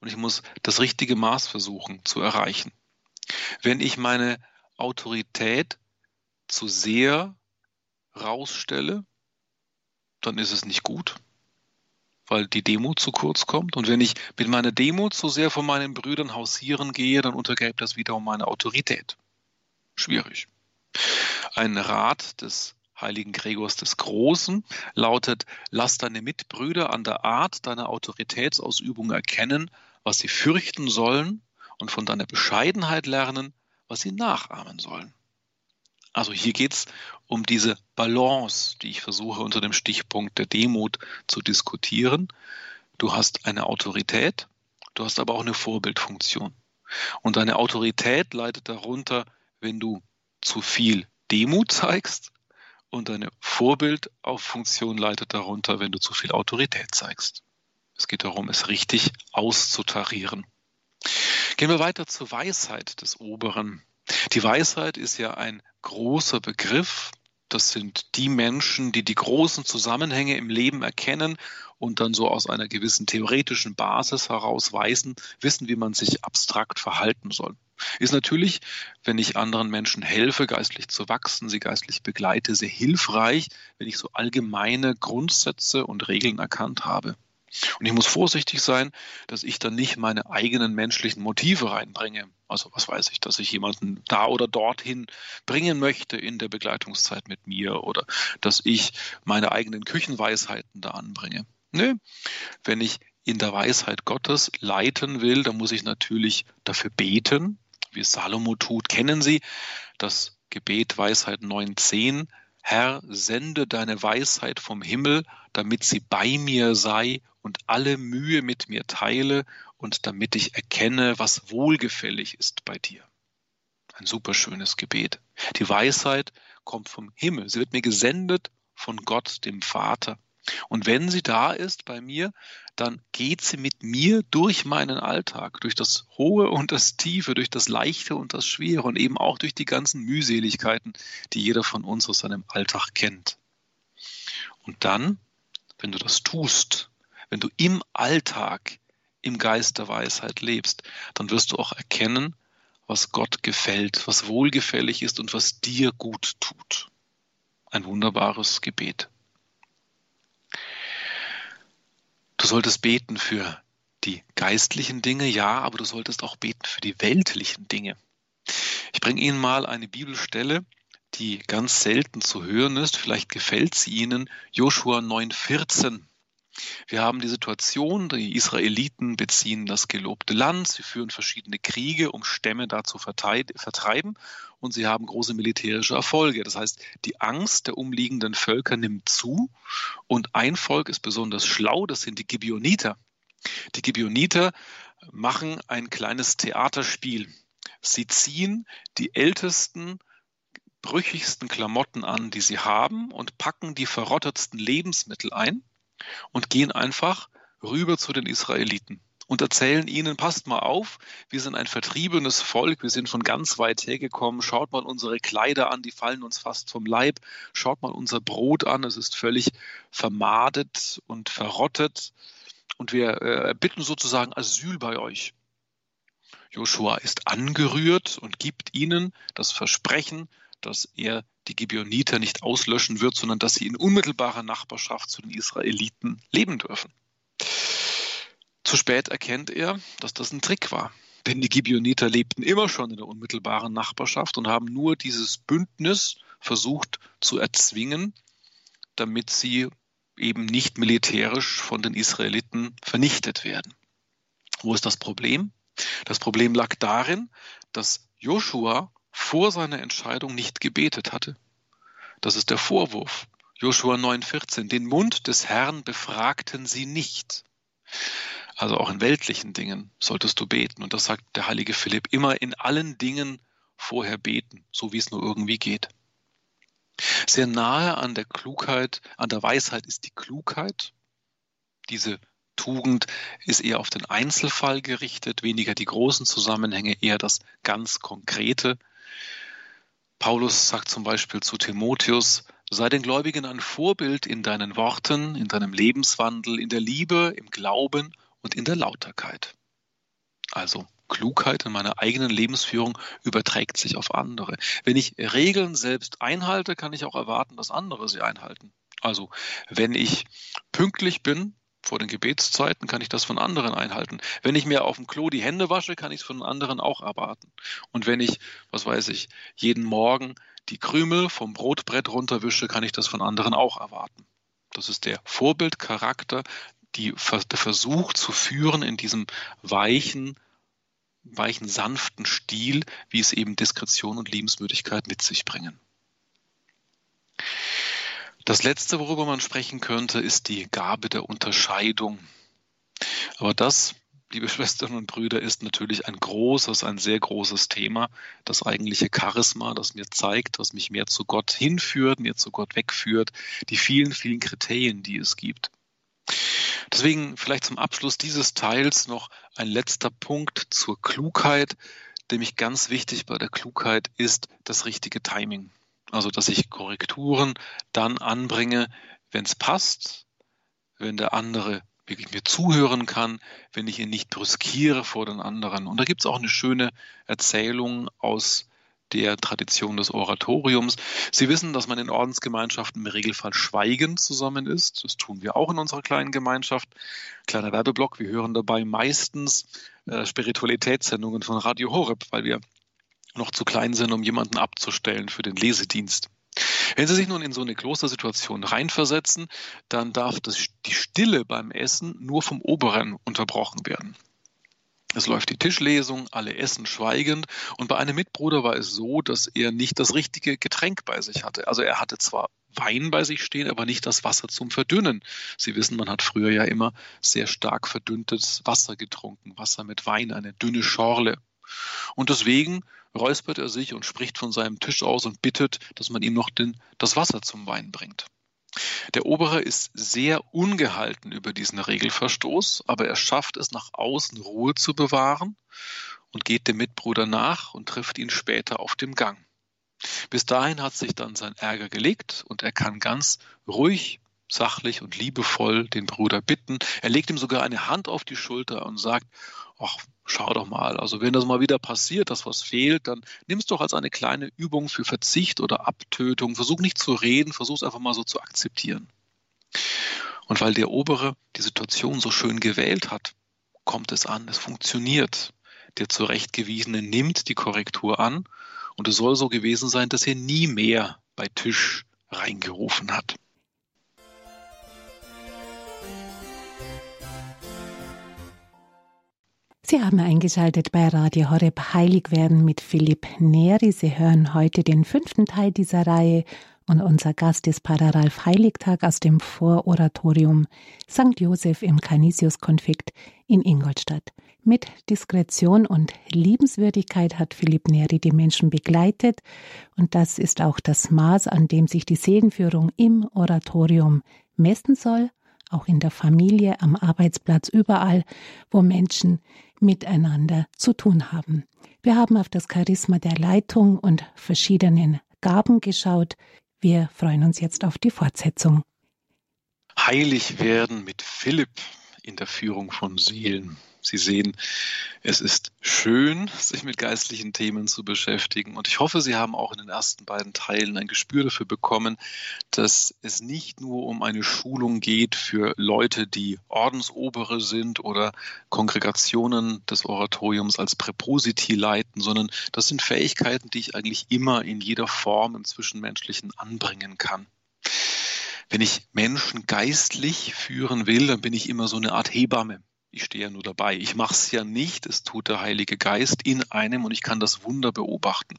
und ich muss das richtige Maß versuchen zu erreichen. Wenn ich meine Autorität zu sehr rausstelle, dann ist es nicht gut weil die Demo zu kurz kommt. Und wenn ich mit meiner Demo zu sehr von meinen Brüdern hausieren gehe, dann untergräbt das wiederum meine Autorität. Schwierig. Ein Rat des heiligen Gregors des Großen lautet, lass deine Mitbrüder an der Art deiner Autoritätsausübung erkennen, was sie fürchten sollen und von deiner Bescheidenheit lernen, was sie nachahmen sollen. Also hier geht es um diese Balance, die ich versuche unter dem Stichpunkt der Demut zu diskutieren. Du hast eine Autorität, du hast aber auch eine Vorbildfunktion. Und deine Autorität leidet darunter, wenn du zu viel Demut zeigst und deine Vorbildfunktion leitet darunter, wenn du zu viel Autorität zeigst. Es geht darum, es richtig auszutarieren. Gehen wir weiter zur Weisheit des Oberen. Die Weisheit ist ja ein großer Begriff. Das sind die Menschen, die die großen Zusammenhänge im Leben erkennen und dann so aus einer gewissen theoretischen Basis heraus weisen, wissen, wie man sich abstrakt verhalten soll. Ist natürlich, wenn ich anderen Menschen helfe, geistlich zu wachsen, sie geistlich begleite, sehr hilfreich, wenn ich so allgemeine Grundsätze und Regeln erkannt habe. Und ich muss vorsichtig sein, dass ich dann nicht meine eigenen menschlichen Motive reinbringe. Also was weiß ich, dass ich jemanden da oder dorthin bringen möchte in der Begleitungszeit mit mir oder dass ich meine eigenen Küchenweisheiten da anbringe. Nö, wenn ich in der Weisheit Gottes leiten will, dann muss ich natürlich dafür beten, wie Salomo tut. Kennen Sie das Gebet Weisheit 9.10? Herr, sende deine Weisheit vom Himmel, damit sie bei mir sei und alle Mühe mit mir teile und damit ich erkenne, was wohlgefällig ist bei dir. Ein superschönes Gebet. Die Weisheit kommt vom Himmel. Sie wird mir gesendet von Gott, dem Vater. Und wenn sie da ist bei mir, dann geht sie mit mir durch meinen Alltag, durch das Hohe und das Tiefe, durch das Leichte und das Schwere und eben auch durch die ganzen Mühseligkeiten, die jeder von uns aus seinem Alltag kennt. Und dann, wenn du das tust, wenn du im Alltag im Geist der Weisheit lebst, dann wirst du auch erkennen, was Gott gefällt, was wohlgefällig ist und was dir gut tut. Ein wunderbares Gebet. Du solltest beten für die geistlichen Dinge, ja, aber du solltest auch beten für die weltlichen Dinge. Ich bringe Ihnen mal eine Bibelstelle, die ganz selten zu hören ist. Vielleicht gefällt sie Ihnen. Joshua 9,14. Wir haben die Situation, die Israeliten beziehen das gelobte Land, sie führen verschiedene Kriege, um Stämme da zu vertreiben und sie haben große militärische Erfolge. Das heißt, die Angst der umliegenden Völker nimmt zu und ein Volk ist besonders schlau, das sind die Gibeoniter. Die Gibeoniter machen ein kleines Theaterspiel. Sie ziehen die ältesten brüchigsten Klamotten an, die sie haben, und packen die verrottetsten Lebensmittel ein und gehen einfach rüber zu den Israeliten und erzählen ihnen, passt mal auf, wir sind ein vertriebenes Volk, wir sind von ganz weit hergekommen, schaut mal unsere Kleider an, die fallen uns fast vom Leib, schaut mal unser Brot an, es ist völlig vermadet und verrottet und wir äh, bitten sozusagen Asyl bei euch. Joshua ist angerührt und gibt ihnen das Versprechen, dass er die Gibeoniter nicht auslöschen wird, sondern dass sie in unmittelbarer Nachbarschaft zu den Israeliten leben dürfen. Zu spät erkennt er, dass das ein Trick war. Denn die Gibeoniter lebten immer schon in der unmittelbaren Nachbarschaft und haben nur dieses Bündnis versucht zu erzwingen, damit sie eben nicht militärisch von den Israeliten vernichtet werden. Wo ist das Problem? Das Problem lag darin, dass Joshua vor seiner Entscheidung nicht gebetet hatte. Das ist der Vorwurf. Joshua 9,14. Den Mund des Herrn befragten sie nicht. Also auch in weltlichen Dingen solltest du beten. Und das sagt der heilige Philipp immer in allen Dingen vorher beten, so wie es nur irgendwie geht. Sehr nahe an der Klugheit, an der Weisheit ist die Klugheit. Diese Tugend ist eher auf den Einzelfall gerichtet, weniger die großen Zusammenhänge, eher das ganz Konkrete. Paulus sagt zum Beispiel zu Timotheus, sei den Gläubigen ein Vorbild in deinen Worten, in deinem Lebenswandel, in der Liebe, im Glauben und in der Lauterkeit. Also Klugheit in meiner eigenen Lebensführung überträgt sich auf andere. Wenn ich Regeln selbst einhalte, kann ich auch erwarten, dass andere sie einhalten. Also wenn ich pünktlich bin vor den Gebetszeiten, kann ich das von anderen einhalten. Wenn ich mir auf dem Klo die Hände wasche, kann ich es von anderen auch erwarten. Und wenn ich, was weiß ich, jeden Morgen die Krümel vom Brotbrett runterwische, kann ich das von anderen auch erwarten. Das ist der Vorbildcharakter, die, der Versuch zu führen in diesem weichen, weichen, sanften Stil, wie es eben Diskretion und Liebenswürdigkeit mit sich bringen. Das Letzte, worüber man sprechen könnte, ist die Gabe der Unterscheidung. Aber das, liebe Schwestern und Brüder, ist natürlich ein großes, ein sehr großes Thema. Das eigentliche Charisma, das mir zeigt, was mich mehr zu Gott hinführt, mir zu Gott wegführt, die vielen, vielen Kriterien, die es gibt. Deswegen vielleicht zum Abschluss dieses Teils noch ein letzter Punkt zur Klugheit. Nämlich ganz wichtig bei der Klugheit ist das richtige Timing. Also, dass ich Korrekturen dann anbringe, wenn es passt, wenn der andere wirklich mir zuhören kann, wenn ich ihn nicht brüskiere vor den anderen. Und da gibt es auch eine schöne Erzählung aus der Tradition des Oratoriums. Sie wissen, dass man in Ordensgemeinschaften im Regelfall schweigend zusammen ist. Das tun wir auch in unserer kleinen Gemeinschaft. Kleiner Werbeblock, wir hören dabei meistens äh, Spiritualitätssendungen von Radio Horeb, weil wir noch zu klein sind, um jemanden abzustellen für den Lesedienst. Wenn Sie sich nun in so eine Klostersituation reinversetzen, dann darf das, die Stille beim Essen nur vom Oberen unterbrochen werden. Es läuft die Tischlesung, alle essen schweigend. Und bei einem Mitbruder war es so, dass er nicht das richtige Getränk bei sich hatte. Also er hatte zwar Wein bei sich stehen, aber nicht das Wasser zum Verdünnen. Sie wissen, man hat früher ja immer sehr stark verdünntes Wasser getrunken. Wasser mit Wein, eine dünne Schorle. Und deswegen räuspert er sich und spricht von seinem Tisch aus und bittet, dass man ihm noch den, das Wasser zum Wein bringt. Der Obere ist sehr ungehalten über diesen Regelverstoß, aber er schafft es nach außen Ruhe zu bewahren und geht dem Mitbruder nach und trifft ihn später auf dem Gang. Bis dahin hat sich dann sein Ärger gelegt und er kann ganz ruhig, sachlich und liebevoll den Bruder bitten. Er legt ihm sogar eine Hand auf die Schulter und sagt, ach, schau doch mal, also wenn das mal wieder passiert, dass was fehlt, dann nimm es doch als eine kleine Übung für Verzicht oder Abtötung. Versuch nicht zu reden, versuch es einfach mal so zu akzeptieren. Und weil der Obere die Situation so schön gewählt hat, kommt es an, es funktioniert. Der Zurechtgewiesene nimmt die Korrektur an und es soll so gewesen sein, dass er nie mehr bei Tisch reingerufen hat. Sie haben eingeschaltet bei Radio Horeb Heilig werden mit Philipp Neri. Sie hören heute den fünften Teil dieser Reihe und unser Gast ist Pater Ralf Heiligtag aus dem Vororatorium St. Joseph im Canisius-Konflikt in Ingolstadt. Mit Diskretion und Liebenswürdigkeit hat Philipp Neri die Menschen begleitet und das ist auch das Maß, an dem sich die Seelenführung im Oratorium messen soll, auch in der Familie, am Arbeitsplatz, überall, wo Menschen miteinander zu tun haben. Wir haben auf das Charisma der Leitung und verschiedenen Gaben geschaut. Wir freuen uns jetzt auf die Fortsetzung. Heilig werden mit Philipp in der Führung von Seelen. Sie sehen, es ist schön, sich mit geistlichen Themen zu beschäftigen. Und ich hoffe, Sie haben auch in den ersten beiden Teilen ein Gespür dafür bekommen, dass es nicht nur um eine Schulung geht für Leute, die Ordensobere sind oder Kongregationen des Oratoriums als Präpositi leiten, sondern das sind Fähigkeiten, die ich eigentlich immer in jeder Form im Zwischenmenschlichen anbringen kann. Wenn ich Menschen geistlich führen will, dann bin ich immer so eine Art Hebamme Ich stehe ja nur dabei. Ich mache es ja nicht, es tut der Heilige Geist in einem und ich kann das Wunder beobachten.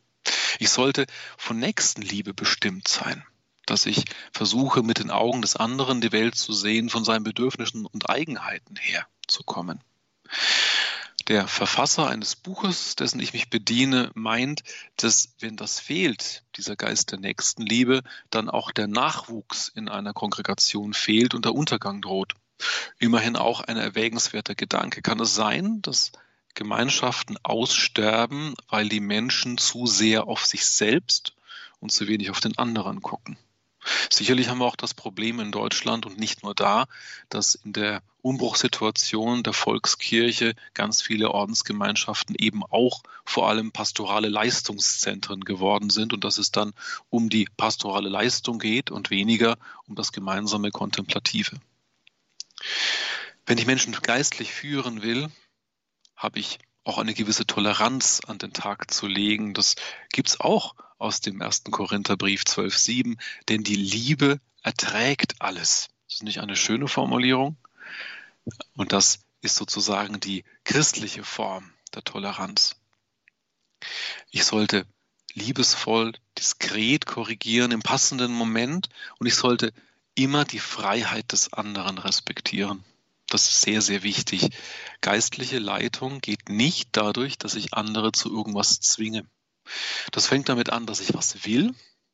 Ich sollte von Nächstenliebe bestimmt sein, dass ich versuche, mit den Augen des anderen die Welt zu sehen, von seinen Bedürfnissen und Eigenheiten her zu kommen. Der Verfasser eines Buches, dessen ich mich bediene, meint, dass wenn das fehlt, dieser Geist der Nächstenliebe, dann auch der Nachwuchs in einer Kongregation fehlt und der Untergang droht. Immerhin auch ein erwägenswerter Gedanke. Kann es sein, dass Gemeinschaften aussterben, weil die Menschen zu sehr auf sich selbst und zu wenig auf den anderen gucken? Sicherlich haben wir auch das Problem in Deutschland und nicht nur da, dass in der Umbruchssituation der Volkskirche ganz viele Ordensgemeinschaften eben auch vor allem pastorale Leistungszentren geworden sind und dass es dann um die pastorale Leistung geht und weniger um das gemeinsame Kontemplative. Wenn ich Menschen geistlich führen will, habe ich auch eine gewisse Toleranz an den Tag zu legen. Das gibt es auch aus dem ersten Korintherbrief 12.7, denn die Liebe erträgt alles. Das ist nicht eine schöne Formulierung. Und das ist sozusagen die christliche Form der Toleranz. Ich sollte liebesvoll, diskret korrigieren im passenden Moment und ich sollte immer die Freiheit des anderen respektieren. Das ist sehr, sehr wichtig. Geistliche Leitung geht nicht dadurch, dass ich andere zu irgendwas zwinge. Das fängt damit an, dass ich was will,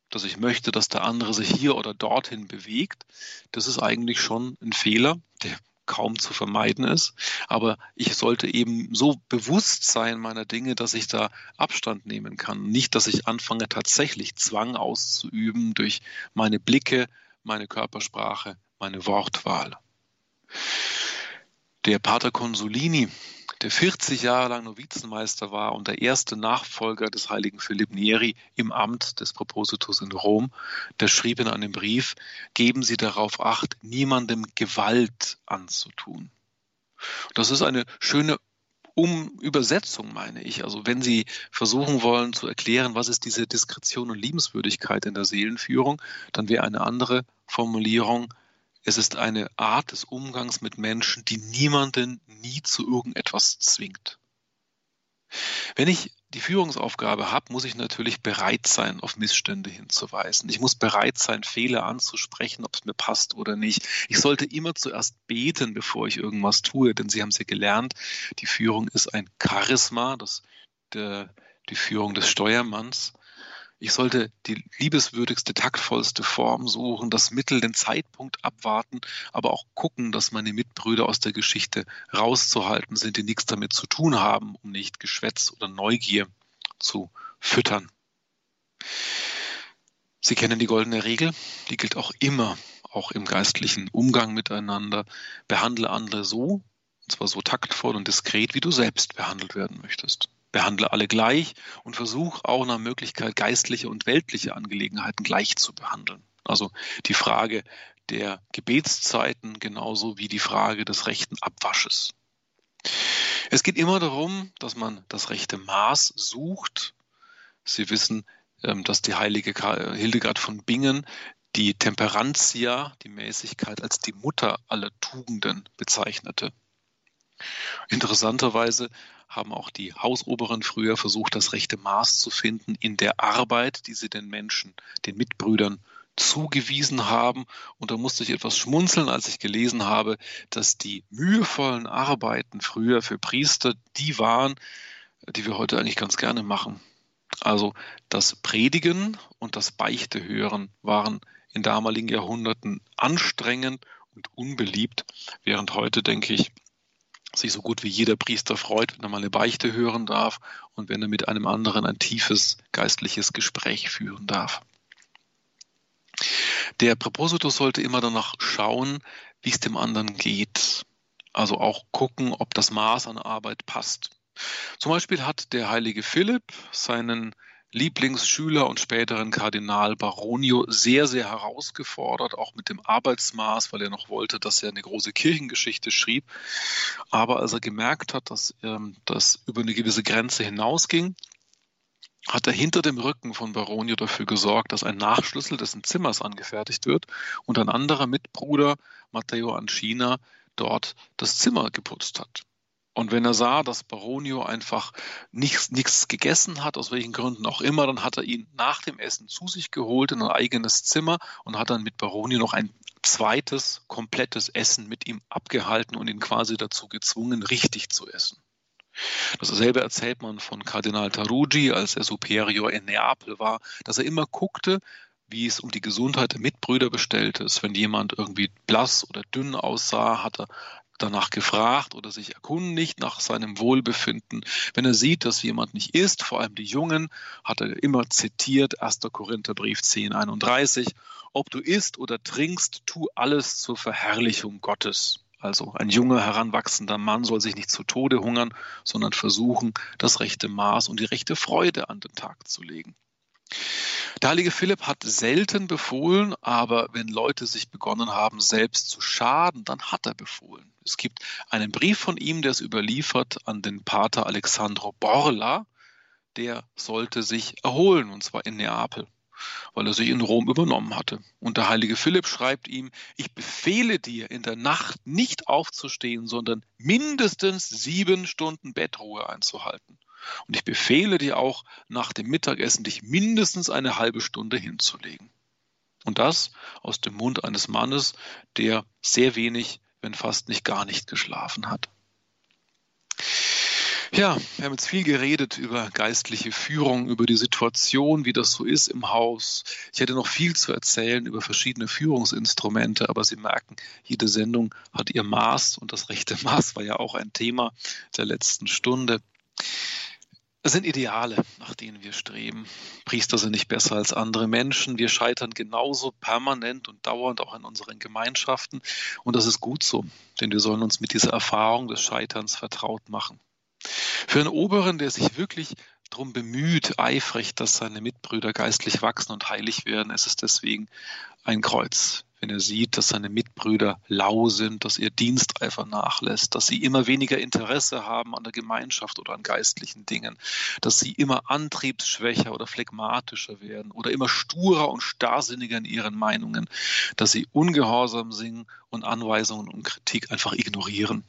dass ich möchte, dass der andere sich hier oder dorthin bewegt. Das ist eigentlich schon ein Fehler, der kaum zu vermeiden ist. Aber ich sollte eben so bewusst sein meiner Dinge, dass ich da Abstand nehmen kann. Nicht, dass ich anfange, tatsächlich Zwang auszuüben durch meine Blicke, meine Körpersprache, meine Wortwahl. Der Pater Consolini, der 40 Jahre lang Novizenmeister war und der erste Nachfolger des heiligen Philipp Neri im Amt des Propositus in Rom, der schrieb in einem Brief, geben Sie darauf acht, niemandem Gewalt anzutun. Das ist eine schöne um Übersetzung, meine ich. Also wenn Sie versuchen wollen zu erklären, was ist diese Diskretion und Liebenswürdigkeit in der Seelenführung, dann wäre eine andere Formulierung, es ist eine Art des Umgangs mit Menschen, die niemanden nie zu irgendetwas zwingt. Wenn ich die Führungsaufgabe habe, muss ich natürlich bereit sein, auf Missstände hinzuweisen. Ich muss bereit sein, Fehler anzusprechen, ob es mir passt oder nicht. Ich sollte immer zuerst beten, bevor ich irgendwas tue, denn Sie haben es ja gelernt, die Führung ist ein Charisma, das, der, die Führung des Steuermanns. Ich sollte die liebeswürdigste, taktvollste Form suchen, das Mittel, den Zeitpunkt abwarten, aber auch gucken, dass meine Mitbrüder aus der Geschichte rauszuhalten sind, die nichts damit zu tun haben, um nicht Geschwätz oder Neugier zu füttern. Sie kennen die goldene Regel, die gilt auch immer, auch im geistlichen Umgang miteinander. Behandle andere so, und zwar so taktvoll und diskret, wie du selbst behandelt werden möchtest behandle alle gleich und versuche auch nach Möglichkeit geistliche und weltliche Angelegenheiten gleich zu behandeln. Also die Frage der Gebetszeiten genauso wie die Frage des rechten Abwasches. Es geht immer darum, dass man das rechte Maß sucht. Sie wissen, ähm, dass die heilige Hildegard von Bingen die Temperantia, die Mäßigkeit, als die Mutter aller Tugenden bezeichnete. Interessanterweise haben auch die Hausoberen früher versucht, das rechte Maß zu finden in der Arbeit, die sie den Menschen, den Mitbrüdern zugewiesen haben. Und da musste ich etwas schmunzeln, als ich gelesen habe, dass die mühevollen Arbeiten früher für Priester die waren, die wir heute eigentlich ganz gerne machen. Also das Predigen und das Beichte hören waren in damaligen Jahrhunderten anstrengend und unbeliebt, während heute, denke ich, sich so gut wie jeder Priester freut, wenn er mal eine Beichte hören darf und wenn er mit einem anderen ein tiefes geistliches Gespräch führen darf. Der Präpositus sollte immer danach schauen, wie es dem anderen geht. Also auch gucken, ob das Maß an Arbeit passt. Zum Beispiel hat der heilige Philipp seinen Lieblingsschüler und späteren Kardinal Baronio sehr, sehr herausgefordert, auch mit dem Arbeitsmaß, weil er noch wollte, dass er eine große Kirchengeschichte schrieb. Aber als er gemerkt hat, dass ähm, das über eine gewisse Grenze hinausging, hat er hinter dem Rücken von Baronio dafür gesorgt, dass ein Nachschlüssel dessen Zimmers angefertigt wird und ein anderer Mitbruder, Matteo Ancina, dort das Zimmer geputzt hat. Und wenn er sah, dass Baronio einfach nichts, nichts gegessen hat, aus welchen Gründen auch immer, dann hat er ihn nach dem Essen zu sich geholt in ein eigenes Zimmer und hat dann mit Baronio noch ein zweites komplettes Essen mit ihm abgehalten und ihn quasi dazu gezwungen, richtig zu essen. Dasselbe erzählt man von Kardinal Tarugi, als er Superior in Neapel war, dass er immer guckte, wie es um die Gesundheit der Mitbrüder bestellt ist. Wenn jemand irgendwie blass oder dünn aussah, hat er danach gefragt oder sich erkundigt nach seinem Wohlbefinden. Wenn er sieht, dass jemand nicht isst, vor allem die Jungen, hat er immer zitiert 1. Korintherbrief 10, 31, ob du isst oder trinkst, tu alles zur Verherrlichung Gottes. Also ein junger, heranwachsender Mann soll sich nicht zu Tode hungern, sondern versuchen, das rechte Maß und die rechte Freude an den Tag zu legen. Der heilige Philipp hat selten befohlen, aber wenn Leute sich begonnen haben, selbst zu schaden, dann hat er befohlen. Es gibt einen Brief von ihm, der es überliefert an den Pater Alexandro Borla, der sollte sich erholen, und zwar in Neapel, weil er sich in Rom übernommen hatte. Und der heilige Philipp schreibt ihm, ich befehle dir, in der Nacht nicht aufzustehen, sondern mindestens sieben Stunden Bettruhe einzuhalten. Und ich befehle dir auch, nach dem Mittagessen dich mindestens eine halbe Stunde hinzulegen. Und das aus dem Mund eines Mannes, der sehr wenig, wenn fast nicht gar nicht geschlafen hat. Ja, wir haben jetzt viel geredet über geistliche Führung, über die Situation, wie das so ist im Haus. Ich hätte noch viel zu erzählen über verschiedene Führungsinstrumente, aber Sie merken, jede Sendung hat ihr Maß und das rechte Maß war ja auch ein Thema der letzten Stunde. Es sind Ideale, nach denen wir streben. Priester sind nicht besser als andere Menschen. Wir scheitern genauso permanent und dauernd auch in unseren Gemeinschaften. Und das ist gut so, denn wir sollen uns mit dieser Erfahrung des Scheiterns vertraut machen. Für einen Oberen, der sich wirklich darum bemüht, eifrig, dass seine Mitbrüder geistlich wachsen und heilig werden, ist es deswegen ein Kreuz wenn er sieht, dass seine Mitbrüder lau sind, dass ihr Diensteifer nachlässt, dass sie immer weniger Interesse haben an der Gemeinschaft oder an geistlichen Dingen, dass sie immer antriebsschwächer oder phlegmatischer werden oder immer sturer und starrsinniger in ihren Meinungen, dass sie ungehorsam singen und Anweisungen und Kritik einfach ignorieren.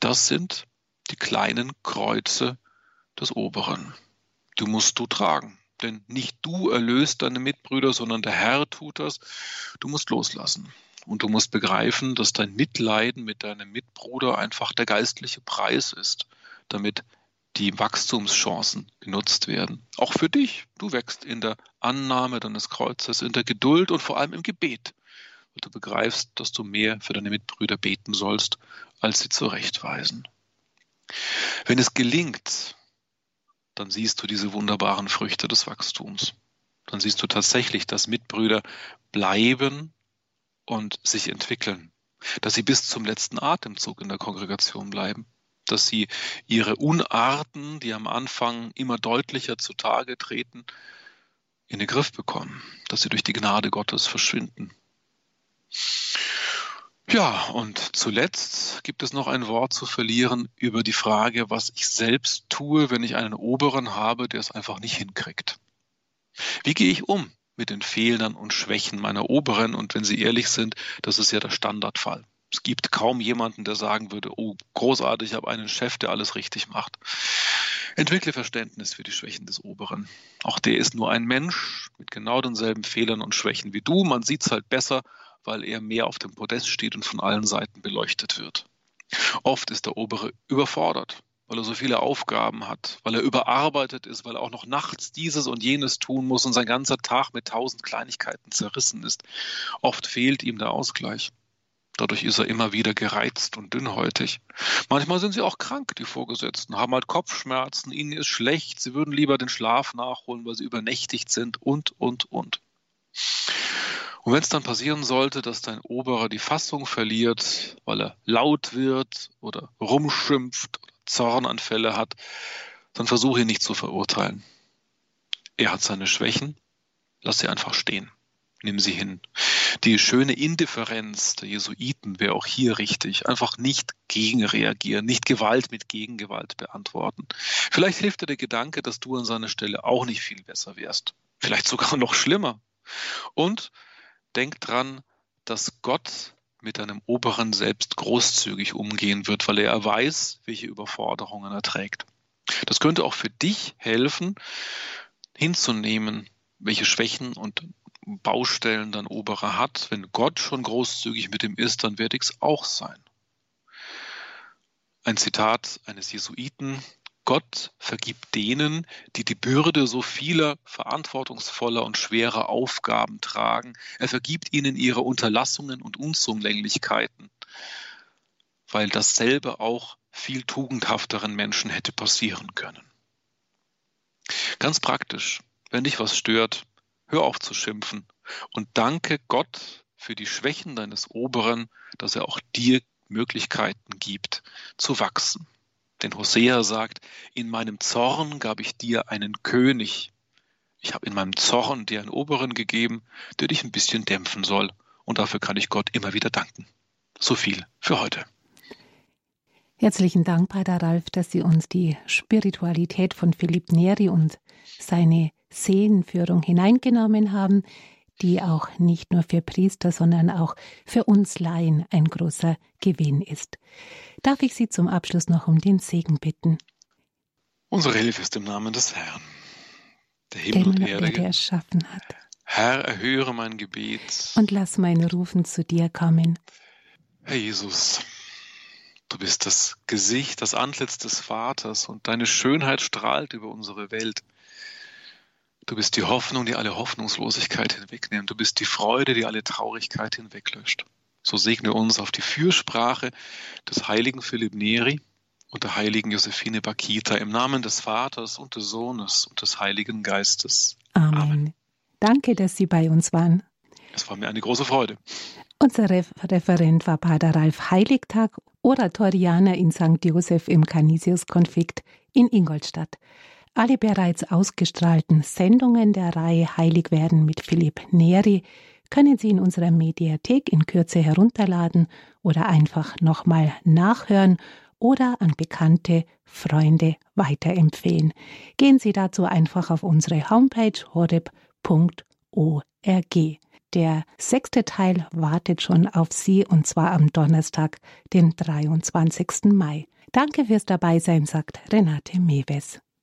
Das sind die kleinen Kreuze des Oberen. Du musst du tragen. Denn nicht du erlöst deine Mitbrüder, sondern der Herr tut das. Du musst loslassen. Und du musst begreifen, dass dein Mitleiden mit deinem Mitbruder einfach der geistliche Preis ist, damit die Wachstumschancen genutzt werden. Auch für dich. Du wächst in der Annahme deines Kreuzes, in der Geduld und vor allem im Gebet. Weil du begreifst, dass du mehr für deine Mitbrüder beten sollst, als sie zurechtweisen. Wenn es gelingt, dann siehst du diese wunderbaren Früchte des Wachstums. Dann siehst du tatsächlich, dass Mitbrüder bleiben und sich entwickeln, dass sie bis zum letzten Atemzug in der Kongregation bleiben, dass sie ihre Unarten, die am Anfang immer deutlicher zutage treten, in den Griff bekommen, dass sie durch die Gnade Gottes verschwinden. Ja, und zuletzt gibt es noch ein Wort zu verlieren über die Frage, was ich selbst tue, wenn ich einen Oberen habe, der es einfach nicht hinkriegt. Wie gehe ich um mit den Fehlern und Schwächen meiner Oberen? Und wenn Sie ehrlich sind, das ist ja der Standardfall. Es gibt kaum jemanden, der sagen würde, oh, großartig, ich habe einen Chef, der alles richtig macht. Entwickle Verständnis für die Schwächen des Oberen. Auch der ist nur ein Mensch mit genau denselben Fehlern und Schwächen wie du. Man sieht es halt besser weil er mehr auf dem Podest steht und von allen Seiten beleuchtet wird. Oft ist der Obere überfordert, weil er so viele Aufgaben hat, weil er überarbeitet ist, weil er auch noch nachts dieses und jenes tun muss und sein ganzer Tag mit tausend Kleinigkeiten zerrissen ist. Oft fehlt ihm der Ausgleich. Dadurch ist er immer wieder gereizt und dünnhäutig. Manchmal sind sie auch krank, die Vorgesetzten, haben halt Kopfschmerzen, ihnen ist schlecht, sie würden lieber den Schlaf nachholen, weil sie übernächtigt sind und, und, und. Und wenn es dann passieren sollte, dass dein Oberer die Fassung verliert, weil er laut wird oder rumschimpft Zornanfälle hat, dann versuche ihn nicht zu verurteilen. Er hat seine Schwächen, lass sie einfach stehen. Nimm sie hin. Die schöne Indifferenz der Jesuiten wäre auch hier richtig. Einfach nicht gegenreagieren, nicht Gewalt mit Gegengewalt beantworten. Vielleicht hilft dir der Gedanke, dass du an seiner Stelle auch nicht viel besser wärst. Vielleicht sogar noch schlimmer. Und denk dran, dass Gott mit einem Oberen selbst großzügig umgehen wird, weil er weiß, welche Überforderungen er trägt. Das könnte auch für dich helfen, hinzunehmen, welche Schwächen und Baustellen dein Oberer hat. Wenn Gott schon großzügig mit ihm ist, dann werde ich es auch sein. Ein Zitat eines Jesuiten, Gott vergibt denen, die die Bürde so vieler verantwortungsvoller und schwerer Aufgaben tragen. Er vergibt ihnen ihre Unterlassungen und Unzulänglichkeiten, weil dasselbe auch viel tugendhafteren Menschen hätte passieren können. Ganz praktisch, wenn dich was stört, hör auf zu schimpfen und danke Gott für die Schwächen deines Oberen, dass er auch dir Möglichkeiten gibt, zu wachsen. Denn Hosea sagt, in meinem Zorn gab ich dir einen König. Ich habe in meinem Zorn dir einen Oberen gegeben, der dich ein bisschen dämpfen soll. Und dafür kann ich Gott immer wieder danken. So viel für heute. Herzlichen Dank, Pater Ralf, dass Sie uns die Spiritualität von Philipp Neri und seine Seelenführung hineingenommen haben die auch nicht nur für Priester, sondern auch für uns Laien ein großer Gewinn ist. Darf ich Sie zum Abschluss noch um den Segen bitten? Unsere Hilfe ist im Namen des Herrn, der Himmel und Erde, der erschaffen hat. Herr, erhöre mein Gebet. Und lass mein Rufen zu dir kommen. Herr Jesus, du bist das Gesicht, das Antlitz des Vaters und deine Schönheit strahlt über unsere Welt. Du bist die Hoffnung, die alle Hoffnungslosigkeit hinwegnimmt. Du bist die Freude, die alle Traurigkeit hinweglöscht. So segne uns auf die Fürsprache des heiligen Philipp Neri und der heiligen Josephine Bakita im Namen des Vaters und des Sohnes und des Heiligen Geistes. Amen. Amen. Danke, dass Sie bei uns waren. Es war mir eine große Freude. Unser Referent war Pater Ralf Heiligtag, Oratorianer in St. Joseph im Canisius-Konflikt in Ingolstadt. Alle bereits ausgestrahlten Sendungen der Reihe Heilig werden mit Philipp Neri können Sie in unserer Mediathek in Kürze herunterladen oder einfach nochmal nachhören oder an bekannte Freunde weiterempfehlen. Gehen Sie dazu einfach auf unsere Homepage horeb.org. Der sechste Teil wartet schon auf Sie und zwar am Donnerstag, den 23. Mai. Danke fürs Dabeisein, sagt Renate Mewes.